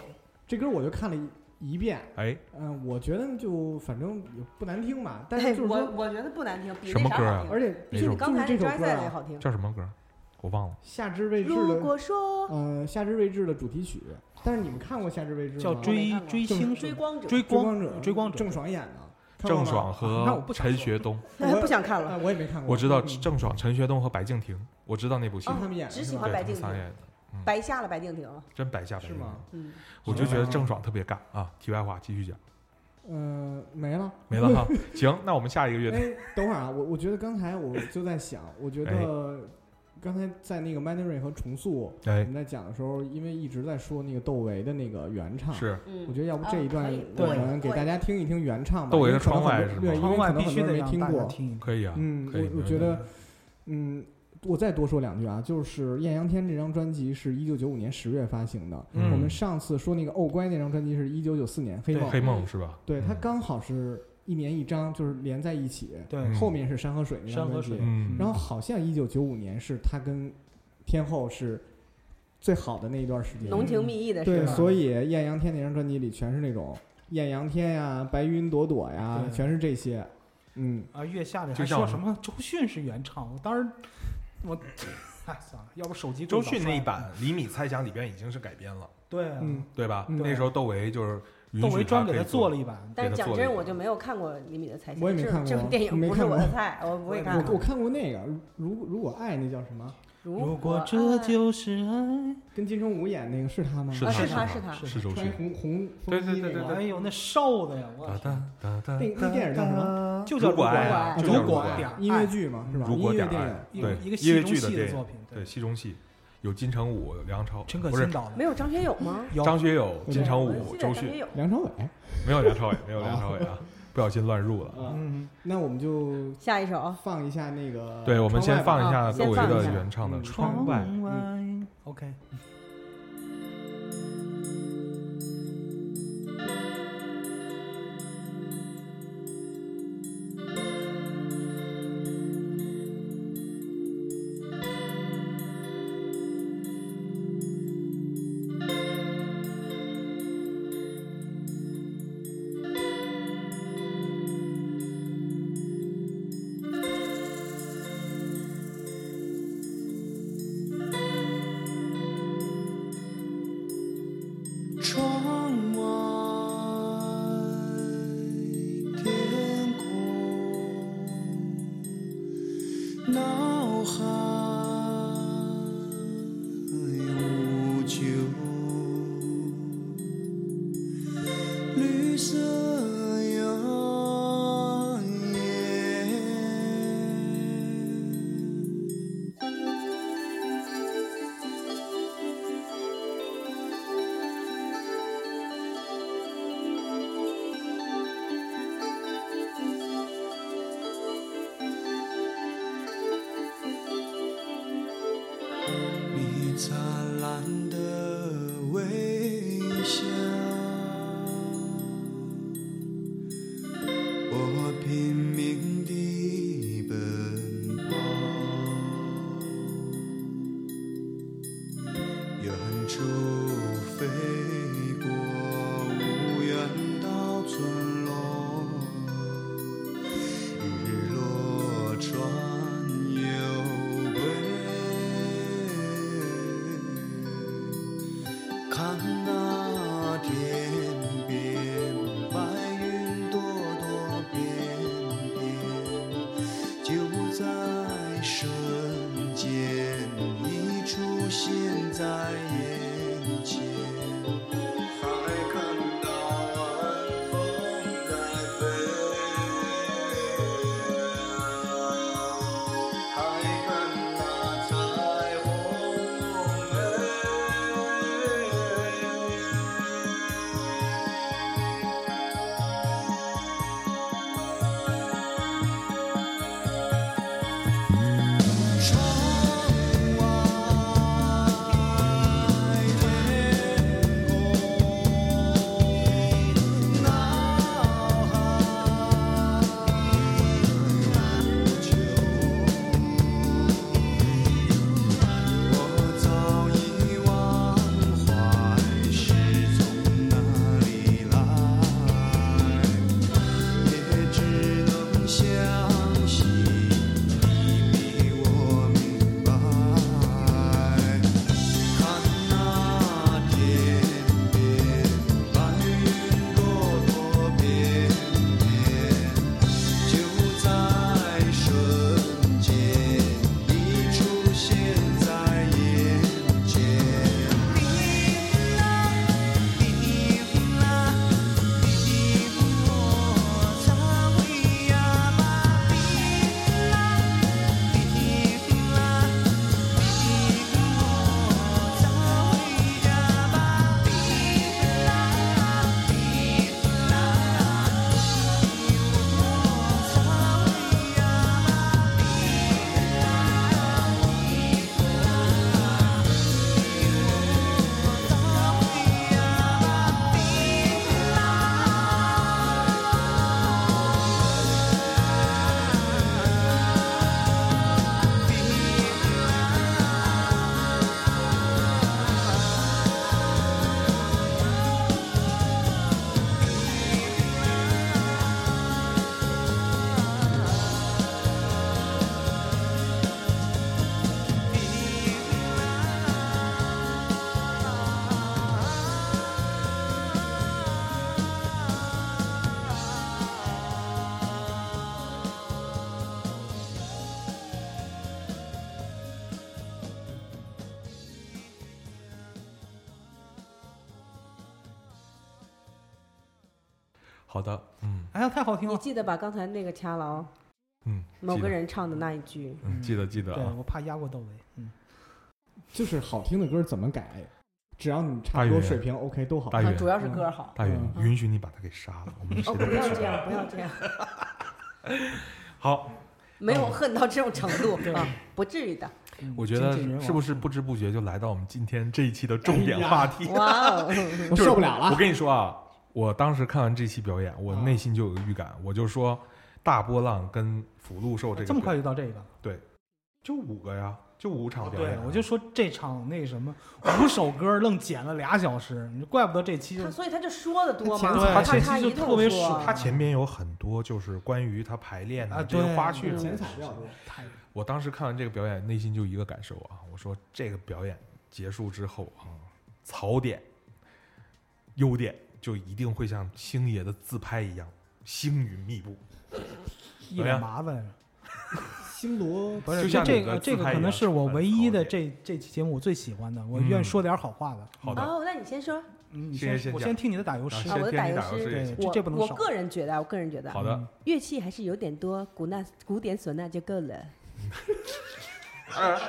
这歌我就看了一一遍，哎，嗯，我觉得就反正也不难听吧，但哎是就是说，我我觉得不难听，比那啥什么歌啊好听。而且就哪首比刚才就是这首歌啊，好听。叫什么歌？我忘了。夏至未至如的，果说呃，夏至未至的主题曲。但是你们看过夏至未至吗？叫追星追光者，追追光者，追光者郑爽演的。郑爽和陈学冬，<laughs> 那 <laughs> 不想看啊，了。我也没看过。我知道嗯郑爽、陈学冬和白敬亭，我知道那部戏，他们演的只喜欢白敬亭白瞎了白敬亭了。真白瞎了是吗。嗯，我就觉得郑爽特别尬啊。题外话，继续讲，嗯，没了，没了哈。<laughs> 行，那我们下一个乐队，哎，等会儿啊，我我觉得刚才我就在想，我觉哎得刚才在那个 Mandarin 和重塑我哎，们在讲的时候，因为一直在说那个窦唯的那个原唱，是嗯我觉得要不这一段我们给大家听一听原唱吧。窦唯的窗外是吗因窗外为可能很多必须得让人没听过。可以啊，嗯，我我觉得，嗯，我再多说两句啊，就是《艳阳天》这张专辑是一九九五年十月发行的。嗯我们上次说那个《哦乖》那张专辑是一九九四年《黑梦》，黑梦是吧？对，它嗯刚好是一年一张，就是连在一起。对嗯后面是《山河水》那张专辑山河水，嗯，然后好像一九九五年是他跟天后是最好的那一段时间。浓情蜜意的对，时候。所以《艳阳天》那张专辑里全是那种艳阳天呀、白云朵朵呀，全是这些。嗯，啊，月下的就像还说什么周迅是原唱，我当时我，哎算了，要不手机周迅那一版《厘米猜想》里边已经是改编了，对啊，嗯对吧？嗯那时候窦唯就是允窦许唯专给他做了一版，但是讲真，我就没有看过李米的猜想，我也没这看过这部电影不是没看过我的菜，我不会看我。我看过那个，如如果爱那叫什么？如果这就是爱，跟金城武演那个是他吗？是他是他他是他是周迅穿。红红对风衣对对对那个哎呦那瘦的呀，我哒哒哒哒那那电影叫什么？就叫如果爱如果爱音乐剧嘛，是吧？如果音乐电影。对一个戏中戏剧的作品，对，戏中戏有金城武、梁朝，陈可不是辛导的，没有张学友吗？有张学友、金城武、周迅。梁朝伟。没有梁朝伟，没有梁朝伟啊，<laughs> 不小心乱入了。啊，嗯，那我们就下一首，放一下那个。对，我们先放一下啊窦唯的原唱的嗯《窗外》。外，OK，好的，嗯。哎呀，太好听了。你记得把刚才那个掐了哦嗯，某，个人唱的那一句，嗯，记得记得啊，对我怕压过窦唯。嗯，就是好听的歌怎么改，只要你差不多水平 OK 都好。大主要是歌好。大远，嗯。允许你把他给杀了，我们谁哦，都不要这样，不要这样，好，没有恨到这种程度啊，不至于的。嗯我觉得是不是不知不觉就来到我们今天这一期的重点话题？哇哦，<laughs> 我受不了了。<laughs> 我跟你说啊，我当时看完这期表演，我啊内心就有个预感，我就说大波浪跟福禄寿这个这么快就到这个？对就五个呀，就五场表演啊。，我就说这场那什么五首歌愣剪了俩小时，你怪不得这期就他所以他就说的多嘛，他前前期就特别说爽他前面有很多就是关于他排练啊的这个对嗯花絮的剪彩比较多。我当时看完这个表演，内心就一个感受啊，我说这个表演结束之后啊，槽点、优点就一定会像星爷的自拍一样星云密布。<laughs> 一脸麻烦。<laughs> 星罗不是就像这个，这个可能是我唯一的这这期节目我最喜欢的，我嗯。愿意说点好话的。好的。哦，那你先说。嗯，你先先讲。我先听你的打油啊诗。啊，我的打油诗。我这不能少。我个人觉得，我个人觉得，好的。嗯乐器还是有点多，古纳古典唢呐就够了。<laughs>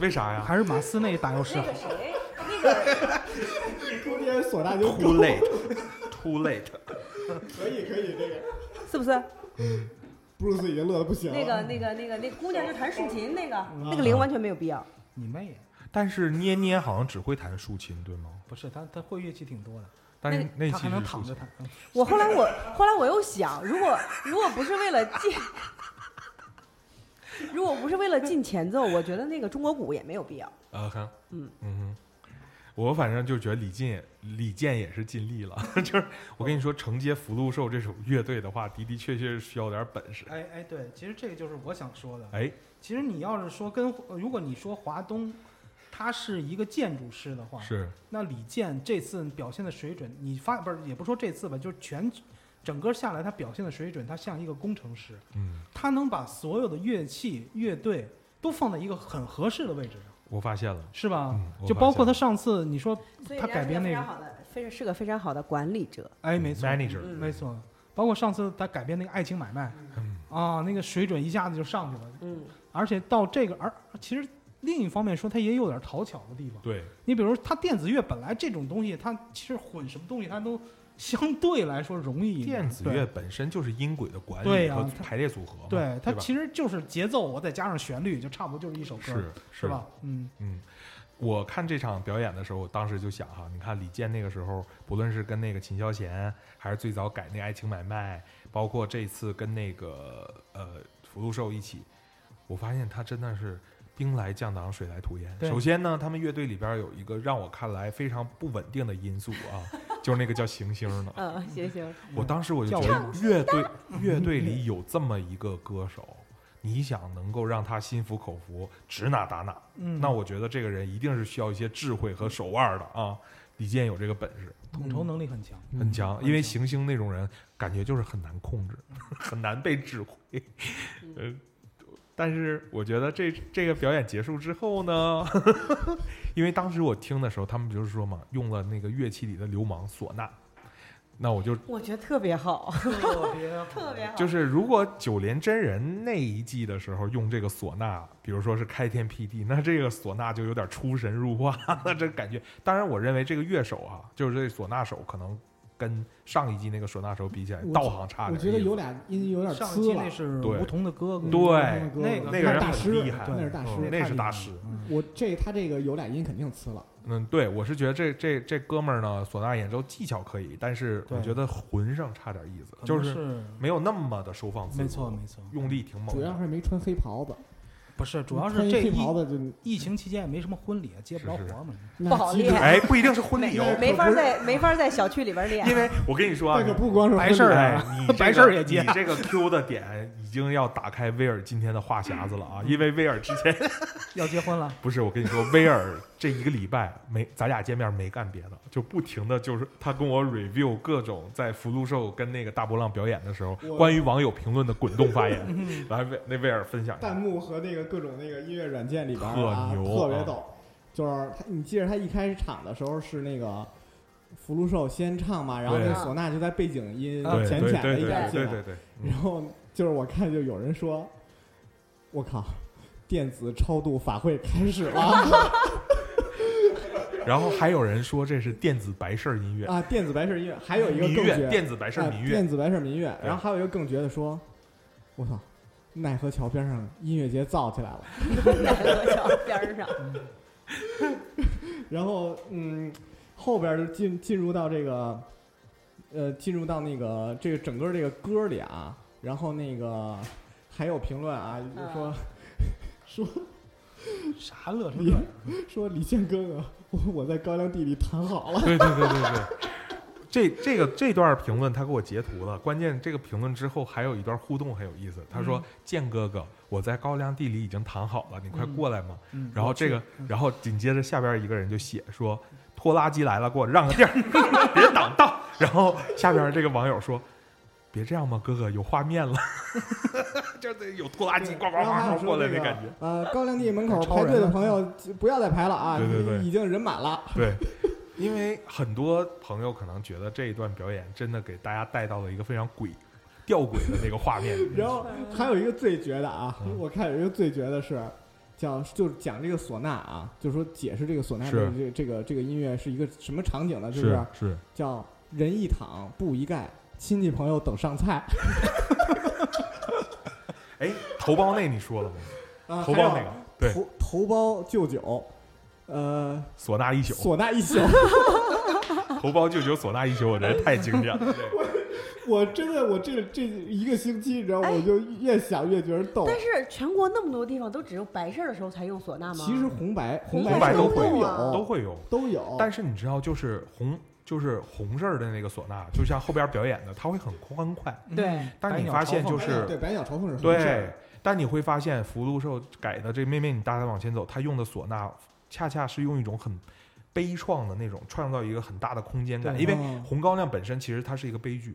为啥呀？还是马斯那打油诗好。那个。谁，那个中间唢呐就？Too late，too late。可以可以这个。是不是？布鲁斯已经乐的不行了。那个那个那个那姑娘就弹竖琴那个，嗯那个铃完全没有必要。你妹！但是捏捏好像只会弹竖琴，对吗？不是他，他会乐器挺多的，但是那他还能。躺着弹。嗯我后来我后来我又想，如果如果不是为了进，如果不是为了进前奏，我觉得那个中国鼓也没有必要。啊哈，嗯嗯哼，我反正就觉得李健也李健也是尽力了，<laughs> 就是我跟你说，承接福禄寿这首乐队的话，的的确确是需要点本事。哎哎，对，其实这个就是我想说的。哎，其实你要是说跟，呃如果你说华东，他是一个建筑师的话，是那李健这次表现的水准，你发不是也不说这次吧，就是全整个下来他表现的水准，他像一个工程师，嗯，他能把所有的乐器、乐队都放在一个很合适的位置上，我发现了，是吧？嗯，就包括他上次你说，他改编那个非常好的，非常是个非常好的管理者。哎，没错，manager，嗯没错，包括上次他改编那个《爱情买卖》嗯，啊，那个水准一下子就上去了，嗯，而且到这个，而其实另一方面说，他也有点讨巧的地方。对，你比如说，他电子乐本来这种东西，他其实混什么东西，他都相对来说容易一点。电子乐本身就是音轨的管理和排列组合嘛，对对它其实就是节奏，我再加上旋律，就差不多就是一首歌，是是？吧？嗯，嗯，我看这场表演的时候，我当时就想哈，你看李健那个时候，不论是跟那个秦霄贤，还是最早改那《爱情买卖》，包括这次跟那个呃福禄寿一起，我发现他真的是兵来将挡，水来土掩。首先呢，他们乐队里边有一个让我看来非常不稳定的因素啊，<laughs> 就是那个叫行星的。嗯，行星，我当时我就叫觉得乐队乐队里有这么一个歌手，你想能够让他心服口服，指哪打哪，嗯那我觉得这个人一定是需要一些智慧和手腕的啊。李健有这个本事，统筹能力很强。很强，因为行星那种人感觉就是很难控制，<laughs> 很难被指挥。呃，<laughs> 但是我觉得这这个表演结束之后呢，<laughs> 因为当时我听的时候，他们不是说嘛，用了那个乐器里的流氓唢呐，那我就我觉得特别好，<laughs> 特别 <laughs> 好特别好。就是如果九连真人那一季的时候用这个唢呐，比如说是开天辟地，那这个唢呐就有点出神入化，那这感觉。当然，我认为这个乐手啊，就是这唢呐手，可能跟上一季那个唢呐手比起来，道行差点。我觉得有俩音有点上一呲了。季那。是对梧桐的哥哥，对那个那个人很大师厉害，那是大师嗯那是大师。嗯。我这他这个有俩音肯定呲了，嗯，对，我是觉得这这这哥们儿呢，唢呐演奏技巧可以，但是我觉得魂上差点意思，就是没有那么的收放自如，没错没错，用力挺猛主要的。是没穿黑袍子，不是主要是这疫黑袍子就疫情期间也没什么婚礼，接不着活嘛。不好练哎，不一定是婚礼哦，没法在没法在小区里边练，因为我跟你说啊，那可不光是白事儿哎啊，你这白个事儿也接你这个 Q 的点已经要打开威尔今天的话匣子了啊！因为威尔之前 <laughs> 要结婚了，不是我跟你说，威尔这一个礼拜没咱俩见面没干别的，就不停的就是他跟我 review 各种在福禄寿跟那个大波浪表演的时候关于网友评论的滚动发言，<laughs> 嗯来威那威尔分享一下弹。幕和那个各种那个音乐软件里边啊，特别逗。就是他，你记着他一开始场的时候是那个，福禄寿先唱嘛，然后对。那唢呐就在背景音浅浅的一点进来。对对对，嗯。然后就是我看就有人说，我靠，电子超度法会开始了。<laughs> 然后还有人说这是电子白事儿音乐，啊！电子白事音乐，还有一个，更绝，电子白事儿啊民乐。电，子白事民乐，然后还有一个更绝的说，我操，奈何桥边上音乐节造起来了。<laughs> 奈何桥边上，<laughs> 然后嗯，后边就进进入到这个，呃，进入到那个这个整个这个歌里啊，然后那个还有评论啊，就 <laughs> 说、说啥乐什么乐？说李健哥哥，我我在高粱地里躺好了。对对对对对。这这个这段评论他给我截图了，关键这个评论之后还有一段互动很有意思。他说：“建哥哥，我在高粱地里已经躺好了，你快过来嘛。嗯，然后这个，嗯然后紧接着下边一个人就写说：“拖拉机来了，给我让个地儿，<laughs> 别挡道。”然后下边这个网友说：“别这样嘛，哥哥，有画面了，<laughs> 就得有拖拉机呱呱呱过来的感觉。呃，高粱地门口排队的朋友不要再排了啊，对对对已经人满了。<laughs> 对，因为很多朋友可能觉得这一段表演真的给大家带到了一个非常诡吊诡的那个画面里。<laughs> 然后还有一个最绝的啊，嗯我看有一个最绝的是，叫就是讲这个唢呐啊，就是说解释这个唢呐是这个这个这个这个音乐是一个什么场景呢？就是是是，叫人一躺布一盖，亲戚朋友等上菜 <laughs> 哎，头孢那你说了吗？啊，头孢那个，对，头头孢就酒，呃，唢呐一宿，唢呐一宿，<laughs> 头孢舅酒，唢呐一宿，我真是太经典了。<laughs> 我我真的我这这一个星期，你知道，我就越想越觉得逗。但是全国那么多地方都只有白事儿的时候才用唢呐吗？其实红白红白白都都会啊有。都会有，都有，但是你知道，就是红就是红事儿的那个唢呐，就像后边表演的，它会很欢快。对。但你发现就是对百鸟朝凤是红对，但你会发现福禄寿改的这《妹妹你大胆往前走》，他用的唢呐恰恰是用一种很悲怆的那种，创造一个很大的空间感。因为嗯红高粱本身其实它是一个悲剧，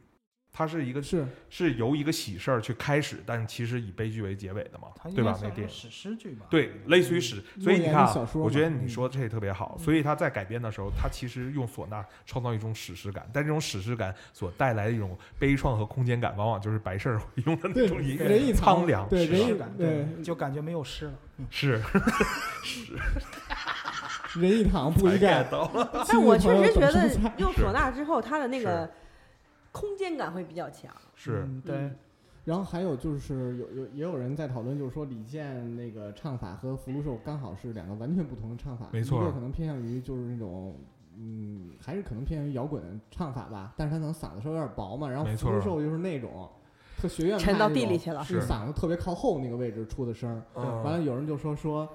它是一个是是由一个喜事儿去开始，但其实以悲剧为结尾的嘛对吧该？那电影。史诗剧吧？对，类似于史，所以你看我觉得你说的这也特别好。所以他在改编的时候，他其实用唢呐创造一种史诗感，但这种史诗感所带来的一种悲怆和空间感，往往就是白事儿会用的那种人一苍凉，对人一感对就感觉没有诗了。是是人一躺不一盖到了，但我确实觉得用唢呐之后，他的那个空间感会比较强。是嗯对嗯，然后还有就是有有也有人在讨论，就是说李健那个唱法和福禄寿刚好是两个完全不同的唱法，没错一个可能偏向于就是那种。嗯，还是可能偏向于摇滚唱法吧，但是他可能嗓子稍微有点薄嘛，然后没错福禄寿就是那种特学院派沉到那种地里去了。是嗓子特别靠后那个位置出的声完了，有人就说说，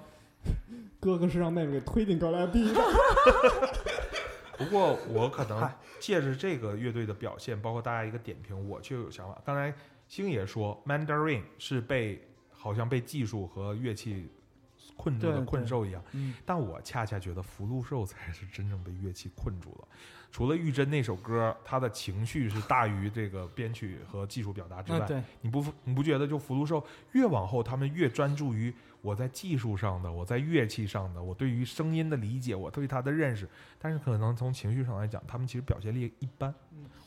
哥哥是让妹妹给推进高粱地的。<laughs> 不过我可能借着这个乐队的表现，包括大家一个点评，我就有想法。刚才星爷说，Mandarin 是被好像被技术和乐器困住的困兽一样，嗯，但我恰恰觉得福禄寿才是真正被乐器困住了。除了玉珍那首歌，他的情绪是大于这个编曲和技术表达之外，你不你不觉得就福禄寿越往后，他们越专注于我在技术上的，我在乐器上的，我对于声音的理解，我对它的认识，但是可能从情绪上来讲，他们其实表现力一般，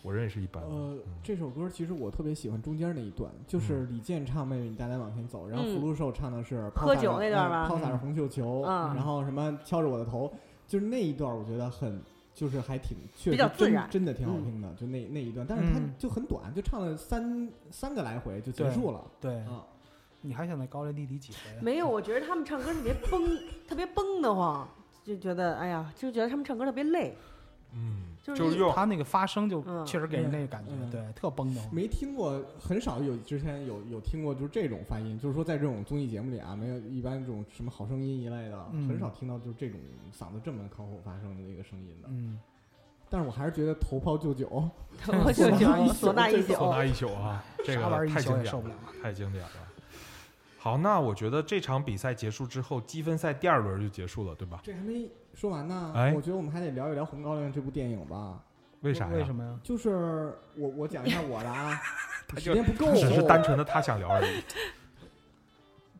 我认为是一般的。呃嗯，这首歌其实我特别喜欢中间那一段，就是李健唱《妹妹你大胆往前走》，然后嗯福禄寿唱的是喝抛洒着酒那段抛洒着红绣球，嗯然后什么敲着我的头，就是那一段我觉得很。就是还挺确比实真较自然真的挺好嗯听的，就那那一段，但是它嗯就很短，就唱了三三个来回就结束了对，啊。你还想在高粱地里几回啊？没有，我觉得他们唱歌特别崩，特别崩的慌，就觉得哎呀，就觉得他们唱歌特别累。嗯，就是他那个发声就嗯确实给人那个感觉嗯，对，特崩的慌。没听过，很少有之前有有听过，就是这种发音，就是说在这种综艺节目里啊，没有一般这种什么好声音一类的，嗯很少听到就是这种嗓子这么靠后发声的那个声音的。嗯，但是我还是觉得头抛就酒，我就觉得唢呐一宿唢呐一宿唢，呐一宿啊，这个太经典也受不了了。太经典了。好，那我觉得这场比赛结束之后，积分赛第二轮就结束了，对吧？这还没说完呢。哎我觉得我们还得聊一聊《红高粱》这部电影吧。为啥呀？为什么呀？就是我我讲一下我的啊，<laughs> 时间不够，只是单纯的他想聊而已。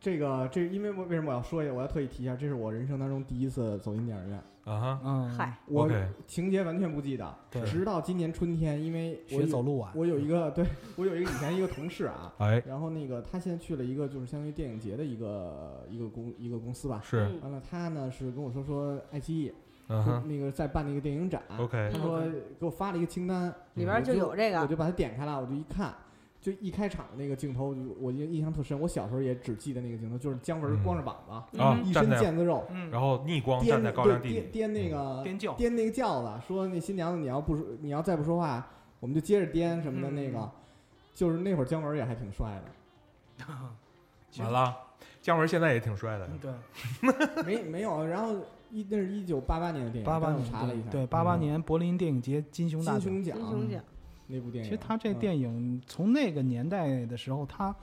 这个这因为我为什么我要说一下，我要特意提一下，这是我人生当中第一次走进电影院，啊哈嗯，嗨，我情节完全不记得，对直到今年春天，因为我走路晚，我有一个对我有一个以前一个同事啊，<laughs> 哎，然后那个他现在去了一个就是相当于电影节的一个一个公一个公司吧，是，嗯完了他呢是跟我说说爱奇艺那个在办那个电影展，，OK，他说给我发了一个清单，里边就有这个，我就把它点开了，我就一看。就一开场的那个镜头，我印印象特深。我小时候也只记得那个镜头，就是姜文光着膀子，一身腱子肉，嗯，然后逆光颠站在高粱地里，颠颠那个颠轿，颠那个轿子，说那新娘子你要不说你要再不说话，我们就接着颠什么的。嗯那个、就是那会儿姜文也还挺帅的，<laughs> 完了，姜文现在也挺帅的，嗯对，<laughs> 没没有。然后一那是一九八八年的电影，八八年我查了一下，对，八八嗯年柏林电影节金熊大。金熊奖，金熊奖，那部电影。其实他这嗯电影从那个年代的时候，他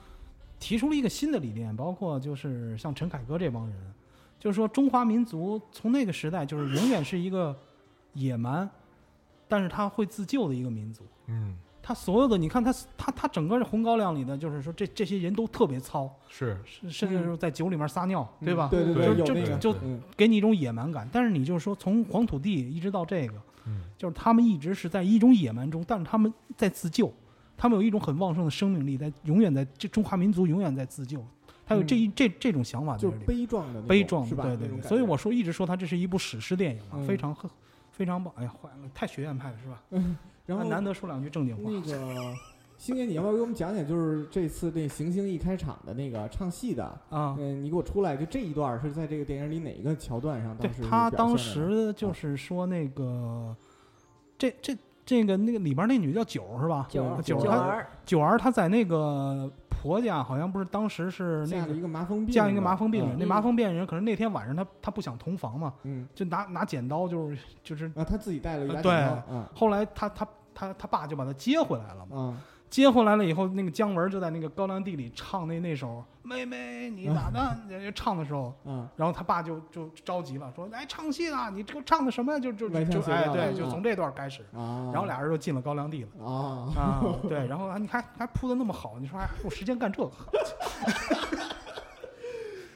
提出了一个新的理念，包括就是像陈凯歌这帮人，就是说中华民族从那个时代就是永远是一个野蛮，但是他会自救的一个民族。嗯，他所有的，你看他他他整个《红高粱》里的，就是说这这些人都特别糙，是，甚甚至是在酒里面撒尿，对吧？对对对有就那个就嗯给你一种野蛮感。但是你就是说，从黄土地一直到这个，嗯，就是他们一直是在一种野蛮中，但是他们在自救，他们有一种很旺盛的生命力，在永远在这中华民族永远在自救，他有这一、这这种想法在就是悲壮的悲壮的，对对所以我说一直说他这是一部史诗电影啊，嗯非常非常棒。哎呀，坏了，太学院派了是吧？然后难得说两句正经话。那个星爷，你要不要给我们讲讲，就是这次这行星一开场的那个唱戏的？啊，嗯，你给我出来，就这一段是在这个电影里哪个桥段上？对当时他当时就是说那个，这这这个那个里边那女叫九儿是吧？九儿九儿她九儿，她在那个婆家好像不是当时是那个下了一个麻风病，嫁一个麻风病人，嗯那麻风病人可能那天晚上他他不想同房嘛，嗯，就拿拿剪刀就是就是，啊，他自己带了一把呃剪刀，嗯后来他他他他爸就把他接回来了嘛，啊，接回来了以后，那个姜文就在那个高粱地里唱那那首《妹妹你咋的》唱的时候，嗯，然后他爸就就着急了，说：“哎，唱戏了？你这个唱的什么呀？就就就哎对，就从这段开始，啊，然后俩人就进了高粱地了。”啊，啊，对，然后啊，你看还铺的那么好，你说还还有时间干这个？<laughs>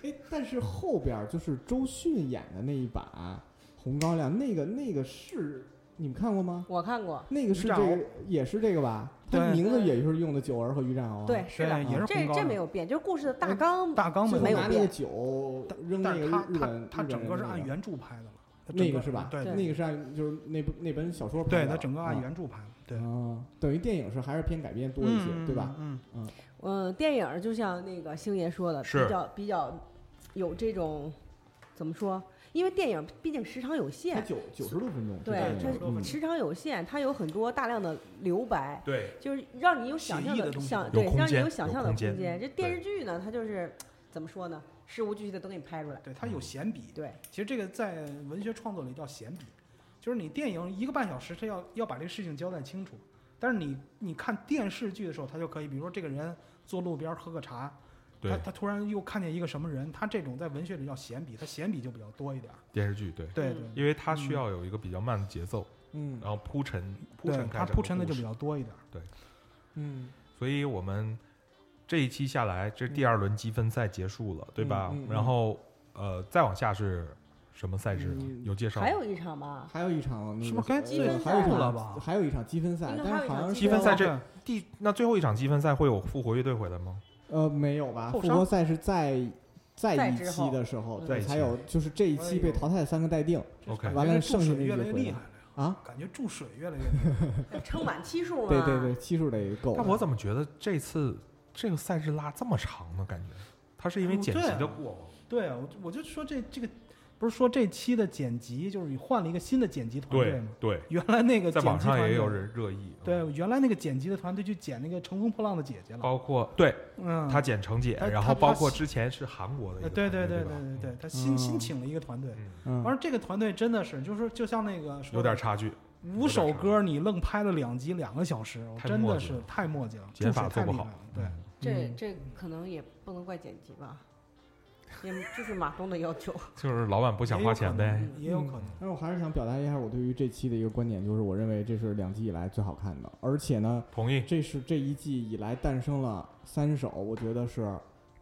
哎，但是后边就是周迅演的那一版《红高粱》，那个那个是你们看过吗？我看过，那个是这个，也是这个吧？它对名字也是用的九儿和于占鳌啊。对，是的，，也是这这没有变，就是故事的大纲大纲最没有没变那个酒扔那个但他他日本，他整个是按原著拍的了，他整个那个是吧？对对那个是按就是那部那本小说拍的对，的他整个按啊原著拍的，对，啊，等于电影是还是偏改编多一些，嗯对吧？？嗯，嗯嗯，电影就像那个星爷说的，比较比较有这种怎么说？因为电影毕竟时长有才限，九九十多分钟，对这它时长有限，它有很多大量的留白，对，就是让你有想象的想对，让你有想象的空间这电视剧呢，它就是怎么说呢？事无巨细的都给你拍出来。对，它有闲笔，对，其实这个在文学创作里叫闲笔，就是你电影一个半小时，它要要把这个事情交代清楚，但是你你看电视剧的时候，他就可以，比如说这个人坐路边喝个茶。他对，他突然又看见一个什么人，他这种在文学里叫闲笔，他闲笔就比较多一点儿。电视剧对，嗯对对，因为他需要有一个比较慢的节奏，嗯然后铺陈铺对陈开他铺陈的就比较多一点对。嗯，所以我们这一期下来，这第二轮积分赛结束了，对吧？然后呃，再往下是什么赛制？嗯有介绍吗？还有一场吧，还有一场是不是该呃积分还有一场赛了吧还有一场积分赛但是好像积分赛这第那最后一场积分赛会有复活乐队回来吗？呃没有吧？复活赛是在在一期的时候，嗯对，才有就是这一期被淘汰的三个待定完了剩下那越来越厉个回来害了，啊。感觉注水越来越厉害。<laughs> 撑满期数嘛。对对对，期数得够。但我怎么觉得这次这个赛制拉这么长呢？感觉它是因为剪辑的过吗？对啊，我就我就说这这个，不是说这期的剪辑就是你换了一个新的剪辑团队对吗？对，原来那个在网剪辑团队上也有人热议，对，原来那个剪辑的团队去剪那个《乘风破浪的姐姐》了。包括对嗯，他剪程姐，然后包括之前是韩国的一呃个团队，对对对吧对对，他新新嗯请了一个团队。嗯，嗯。完了，这个团队真的是，就是就像那个有点差距，五首歌，你愣拍了两集两个小时，我真的是太墨迹了，剪法做不好。太厉害了。。对，嗯这嗯。这可能也不能怪剪辑吧，<laughs> 也就是马东的要求。<laughs> 就是老板不想花钱呗。也有可能。但是我还是想表达一下我对于这期的一个观点，就是我认为这是两季以来最好看的，而且呢，同意，这是这一季以来诞生了三首，我觉得是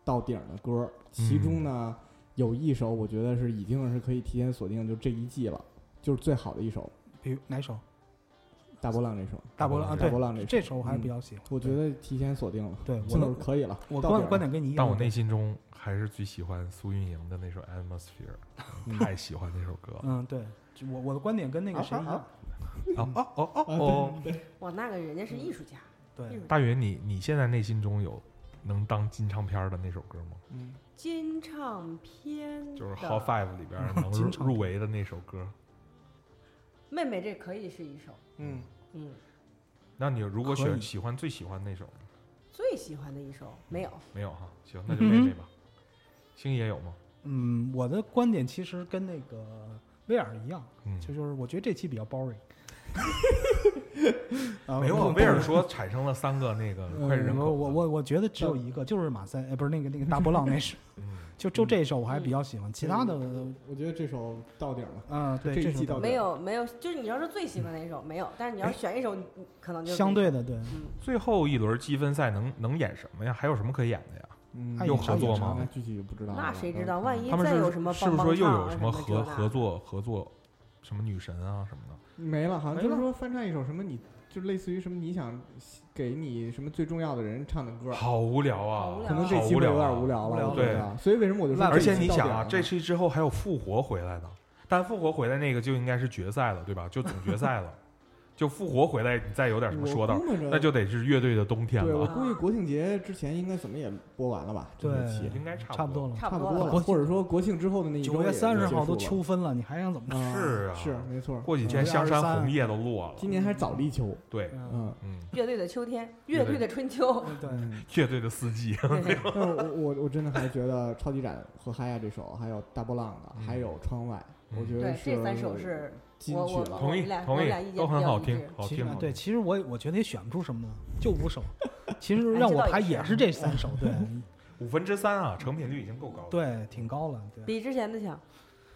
到顶的歌，其中呢、有一首我觉得是已经是可以提前锁定就这一季了，就是最好的一首比如哪首？大波浪这首，大波浪啊，大对波浪这首，这首我还是比较喜欢。我觉得提前锁定了，对我就可以了。我观观点跟你一样。但我内心中还是最喜欢苏运莹的那首《Atmosphere <laughs>》，嗯太喜欢那首歌了。嗯，对，我我的观点跟那个谁一样。啊哦哦哦哦啊哦！哇，那个人家是艺术家，对大云，你你现在内心中有能当金唱片的那首歌吗？嗯，金唱片就是《的 Hot Five》里边 <laughs> 能入围的那首歌。妹妹，这可以是一首，嗯，嗯，那你如果选喜欢最喜欢那首呢？最喜欢的一首没有，没有哈，行，那就妹妹吧。星爷有吗？嗯，我的观点其实跟那个威尔一样，嗯，就就是我觉得这期比较 boring。啊没有威尔说产生了三个那个脍炙人口。我我我我觉得只有一个，就是马赛，哎，不是那个那个大波浪那首，嗯，就就这首我还比较喜欢，其他的，我觉得这首到顶了。嗯，对，这首到底没有没有，就是你要是最喜欢哪一首没有，但是你要选一首，可能就相对的，对，嗯，最后一轮积分赛能能演什么呀？还有什么可以演的呀？嗯，还有合作吗那具体就不知道。那谁知嗯道？万一再有什么是是不是说又有什么合合作合作，什么女神啊什么的？没了，好像就是说翻唱一首什么你，就类似于什么你想给你什么最重要的人唱的歌，好无聊啊可能这期有点无聊了，无聊我觉得。所以为什么我就说而且你想啊，这期之后还有复活回来的，但复活回来那个就应该是决赛了，对吧？就总决赛了，<laughs> 就复活回来，你再有点什么说道那就得是乐队的冬天了对我，估计国庆节之前应该怎么也播完了吧？这对期应该差不多。差不多了。差不多了。或者说国庆之后的那一周九月三十号都秋分了，你还想怎么着？啊是啊是没错。过几天香山红叶都落了，今年还早立秋，对，嗯，嗯。嗯，乐队的秋天，乐乐队队的春秋，对，嗯 <laughs> 乐队的四季，但我我我真的还觉得超级展和嗨呀这首，还有大波浪的，嗯还有窗外，嗯我觉得这三首是金我我曲了。同意俩同意俩意，见都很好听，好听。对，其实我我觉得也选不出什么，就五首。其实哎 <laughs> 让我排也是这三首，对 <laughs> <laughs> 五分之三啊，成品率已经够高了。对，挺高了，对。比之前的强。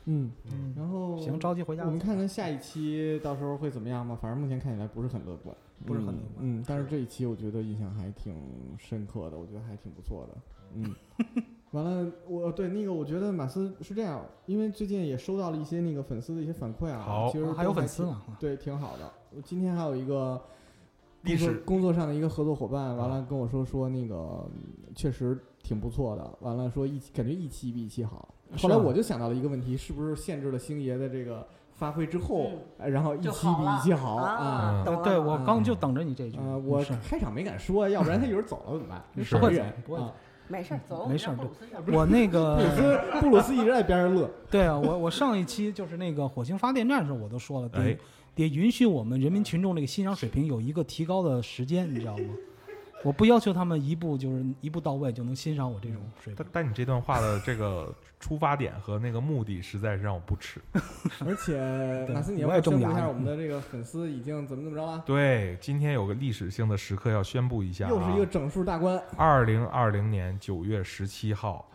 嗯，嗯，然后行，着急回家。我们看看下一期到时候会怎么样吧。反正目前看起来不是很乐观，嗯不是很乐观嗯，但是这一期我觉得印象还挺深刻的，我觉得还挺不错的。嗯，完了，我对那个我觉得马斯是这样，因为最近也收到了一些那个粉丝的一些反馈啊，好其实还有粉丝呢，对，挺好的。我今天还有一个工作历史工作上的一个合作伙伴，完啊了跟我说说那个嗯确实挺不错的，完了说一感觉一期比一期好。后来我就想到了一个问题，是不是限制了星爷的这个发挥之后，然后一期比一期好啊对我刚就等着你这句。呃，我开场没敢说，要不然他一会儿走了怎么办？是傻人不会走不会啊走没事儿，走，没事儿让布鲁斯我那布鲁个斯布鲁斯一直在边上乐，<laughs> 对啊，我我上一期就是那个火星发电站的时候，我都说了，哎得得允许我们人民群众这个欣赏水平有一个提高的时间，你知道吗？我不要求他们一步就是一步到位就能欣赏我这种水平但。但你这段话的这个出发点和那个目的，实在是让我不齿。<laughs> 而且对马斯，你要宣布一下我们的这个粉丝已经怎么怎么着了？<laughs> 对，今天有个历史性的时刻要宣布一下、啊，又是一个整数大关，二零二零年九月十七号，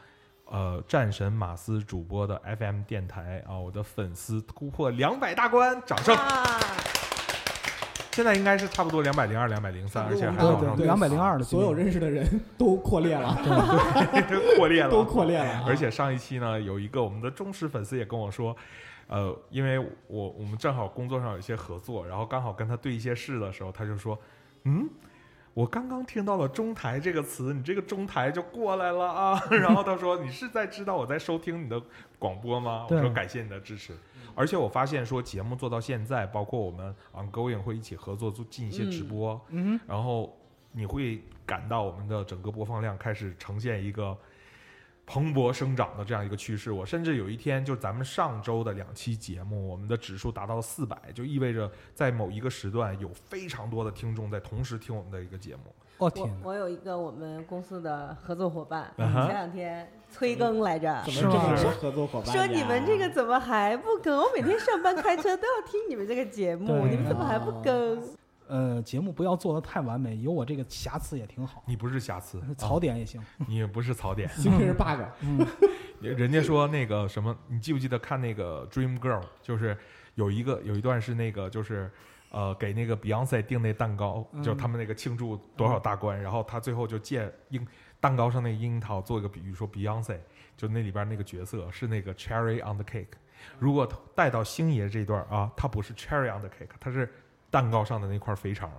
呃，战神马斯主播的 FM 电台啊，我的粉丝突破两百大关，掌声！啊，现在应该是差不多两百零二、两百零三，而且还上对，两百零二的所有认识的人都扩列了，对，<laughs> 扩列了，都扩列了啊，而且上一期呢，有一个我们的忠实粉丝也跟我说，呃，因为我我们正好工作上有一些合作，然后刚好跟他对一些事的时候，他就说，嗯。我刚刚听到了“中台”这个词，你这个“中台”就过来了啊！<laughs> 然后他说：“你是在知道我在收听你的广播吗？”我说：“感谢你的支持。”而且我发现说节目做到现在，包括我们 ongoing 会一起合作做进一些直播，嗯然后你会感到我们的整个播放量开始呈现一个蓬勃生长的这样一个趋势。我甚至有一天，就咱们上周的两期节目，我们的指数达到了四百，就意味着在某一个时段有非常多的听众在同时听我们的一个节目。哼，我我天，我有一个我们公司的合作伙伴，前两天催更来着，怎么这么多合作伙伴？说你们这个怎么还不更？我每天上班开车都要听你们这个节目，对你们怎么还不更？呃，节目不要做的太完美，有我这个瑕疵也挺好，你不是瑕疵，槽点也行。啊你也不是槽点。<laughs> 其实是 bug，嗯，人家说那个什么，你记不记得看那个《Dream Girl》？就是有一个有一段是那个就是呃，给那个 Beyonce 订那蛋糕，嗯就是他们那个庆祝多少大关，然后他最后就借樱蛋糕上那个樱桃做一个比喻，说 Beyonce 就那里边那个角色是那个 cherry on the cake。如果带到星爷这段啊，他不是 cherry on the cake，他是蛋糕上的那块肥肠。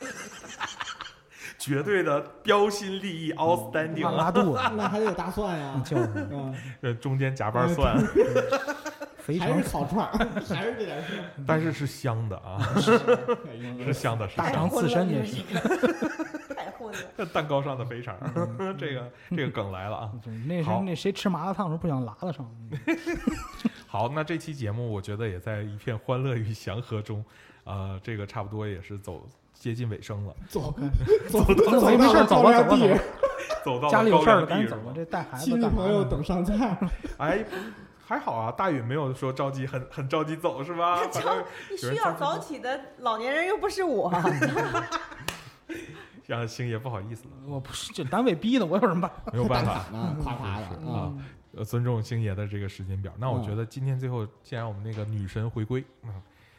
<laughs> 绝对的标新立异，outstanding！拉肚子，那还得有大蒜呀，就是嗯，呃，中间夹瓣蒜，<laughs> 肥肠还是烤串儿，<laughs> 还是这点事儿。但是是香的啊，<laughs> 是香的，是大肠。刺身这是。太混了。蛋糕上的肥肠，<laughs> 这个这个梗来了啊！那好谁那谁吃麻辣烫时候不想拉了上？好，那这期节目我觉得也在一片欢乐与祥和中，呃，这个差不多也是走接近尾声了，走走走走没没事儿走吧走吧走吧走到家里有事儿赶紧走吧。这带孩子亲戚朋友等上菜，哎，不还好啊，大宇没有说着急，很很着急走是吧？<laughs> 反正有需要早起的老年人又不是我，<laughs> 让星爷不好意思了，我不是这单位逼的，我有什么办法？没有办法。<laughs> 呢，夸夸的啊啊，呃，尊重星爷的这个时间表。那我嗯觉得今天最后，既然我们那个女神回归，啊，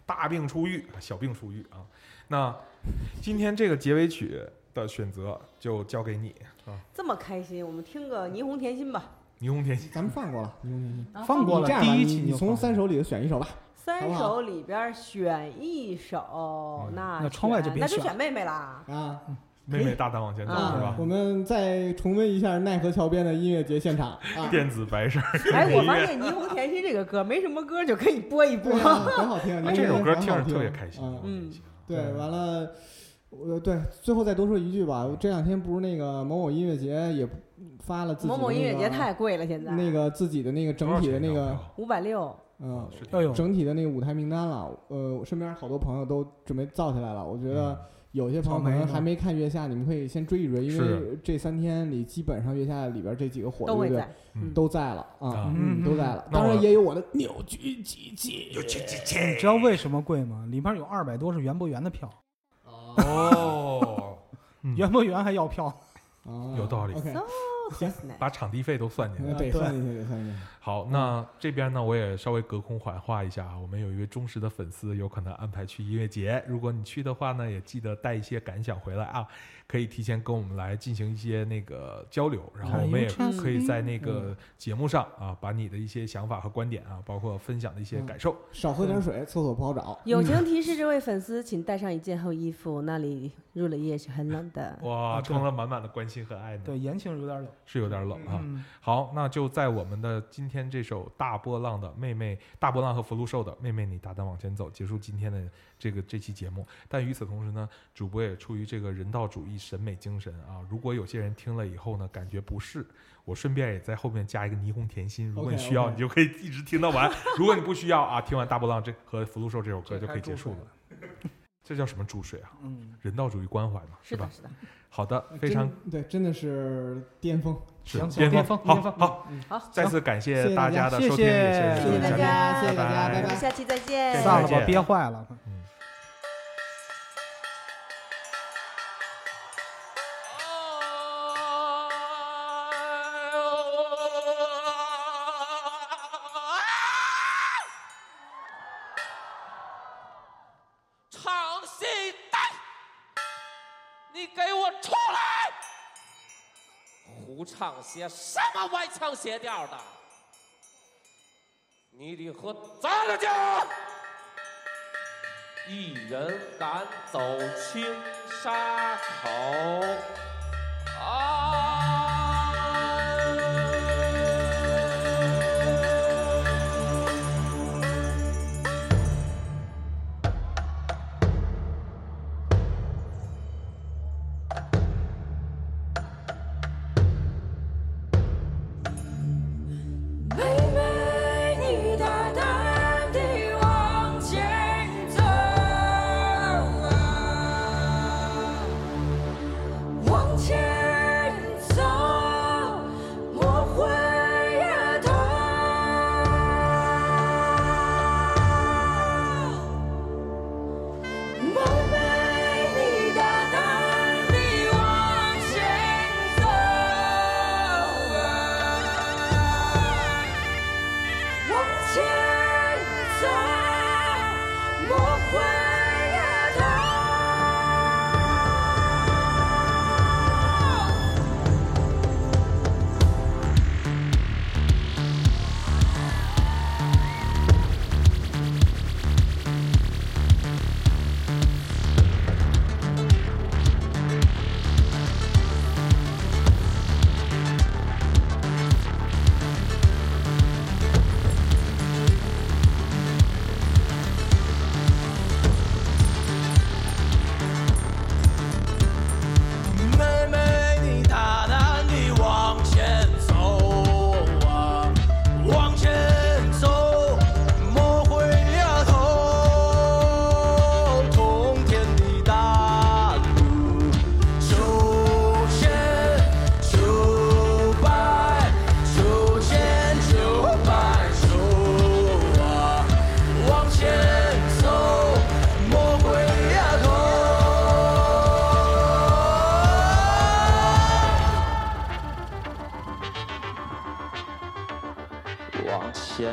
大病初愈，小病初愈啊，那今天这个结尾曲的选择就交给你啊，这么开心，我们听个霓虹甜心吧。霓虹。咱们放过了，放过了这样吧，第一你从三首里头选一首吧。三首里边选一首，那那窗外就别那就选妹妹啦。啊妹妹大胆往前走啊是吧我？们再重温一下奈何桥边的音乐节现场啊，<laughs> 电子白事儿哎，我发，现霓虹甜心这个歌没什么歌就可以播一播很好听，啊这首歌听着特别开心。嗯嗯对，完了，呃对，最后再多说一句吧，这两天不是那个某某音乐节也发了自己的某某音乐节那个太贵了，现在那个自己的那个整体的那个五百六。嗯哎呦，整体的那个舞台名单了。呃，我身边好多朋友都准备造起来了，我觉得有些朋友可能还没看月下，你们可以先追一追，因为这三天里基本上月下里边这几个火的乐队都在，嗯。都在了啊都在了。当然也有我的扭曲机器，你知道为什么贵吗？里边有二百多是园博园的票，哦，嗯。<laughs> 园博园还要票。啊有道理把场地费都算进来。对算进去，得算进去。好，那这边呢，我也稍微隔空缓话一下啊，我们有一位忠实的粉丝，有可能安排去音乐节，如果你去的话呢，也记得带一些感想回来啊，可以提前跟我们来进行一些那个交流，然后我们也嗯可以在那个节目上啊，把你的一些想法和观点啊，包括分享的一些感受，少喝点水，厕所不好找。友情提示这位粉丝，请带上一件厚衣服，那里入了夜是很冷的。<laughs> 哇，充了满满的关心和爱呢，对，延庆有点冷。是有点冷啊。嗯，好，那就在我们的今天这首大波浪的妹妹，大波浪和福禄寿的妹妹，你大胆往前走，结束今天的这个这期节目。但与此同时呢，主播也出于这个人道主义审美精神啊，如果有些人听了以后呢，感觉不适，我顺便也在后面加一个霓虹甜心，如果你需要你就可以一直听到完；如果你不需要啊，听完大波浪这和福禄寿这首歌就可以结束了。这叫什么注水啊？嗯，人道主义关怀嘛，吧，？是的是的。好的，非常对，真的是巅峰。是巅峰，好好，好，再次感谢大家的收听，谢谢谢谢谢大家，谢谢大家，拜拜。下期再见。下期散了吧，憋坏了。嗯。唱戏带，你给我！不唱些什么歪腔邪调的？你得和咱了家，一人赶走青沙口。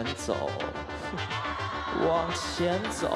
往前走往前走。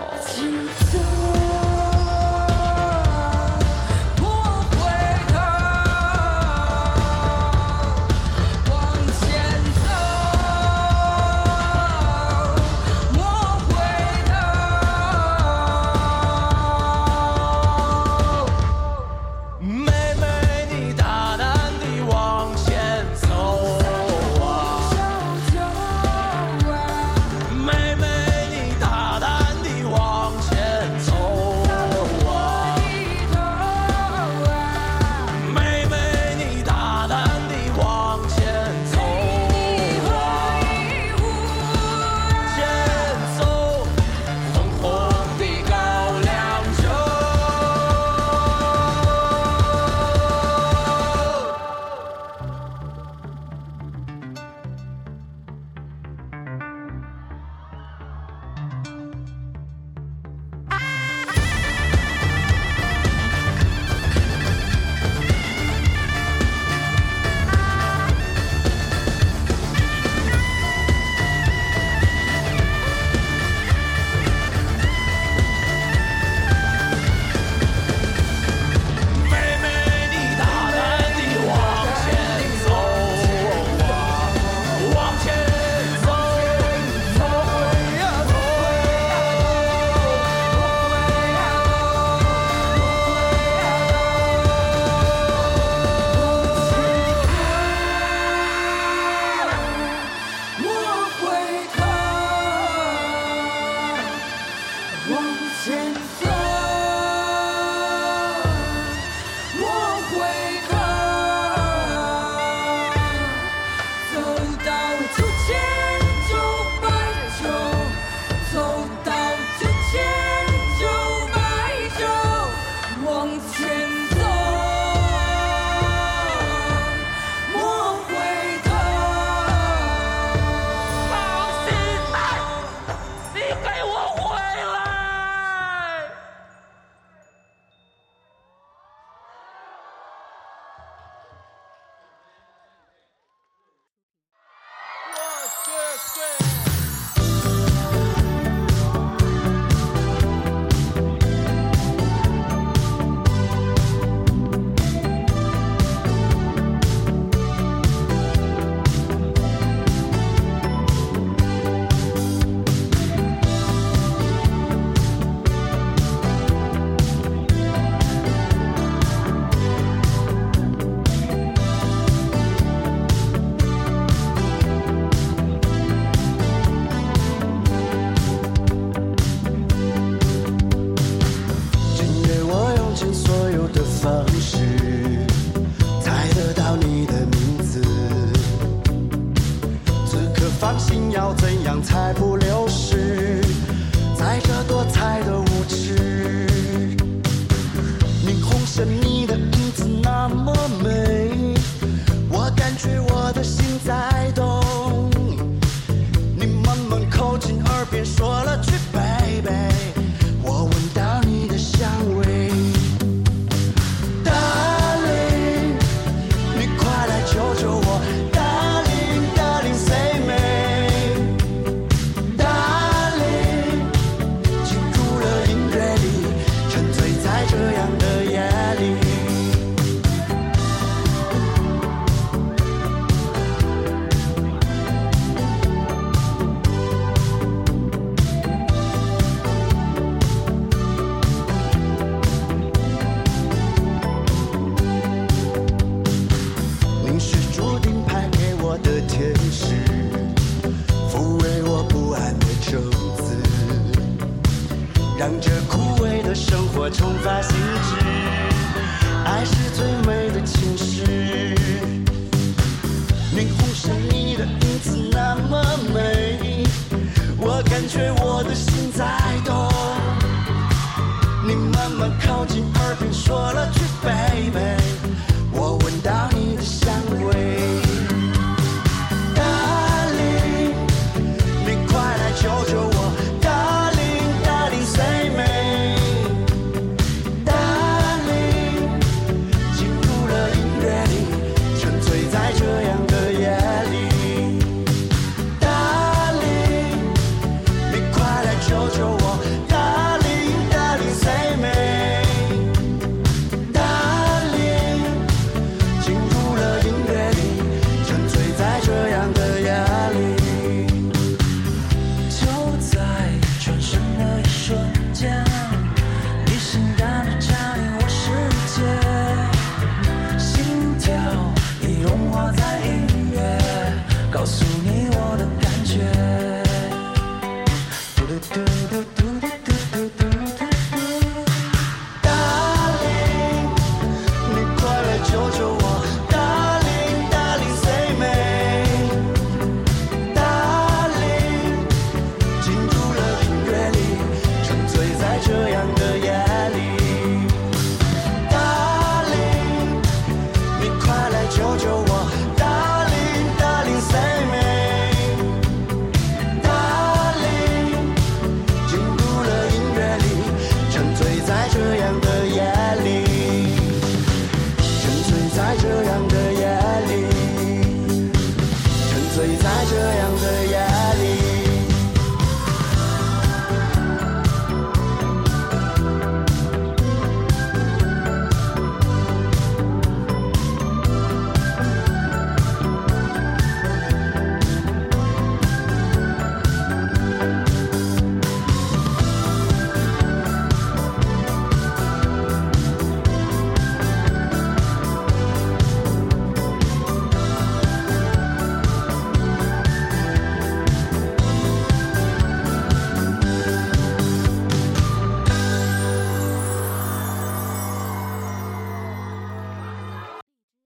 靠近耳边说了句 baby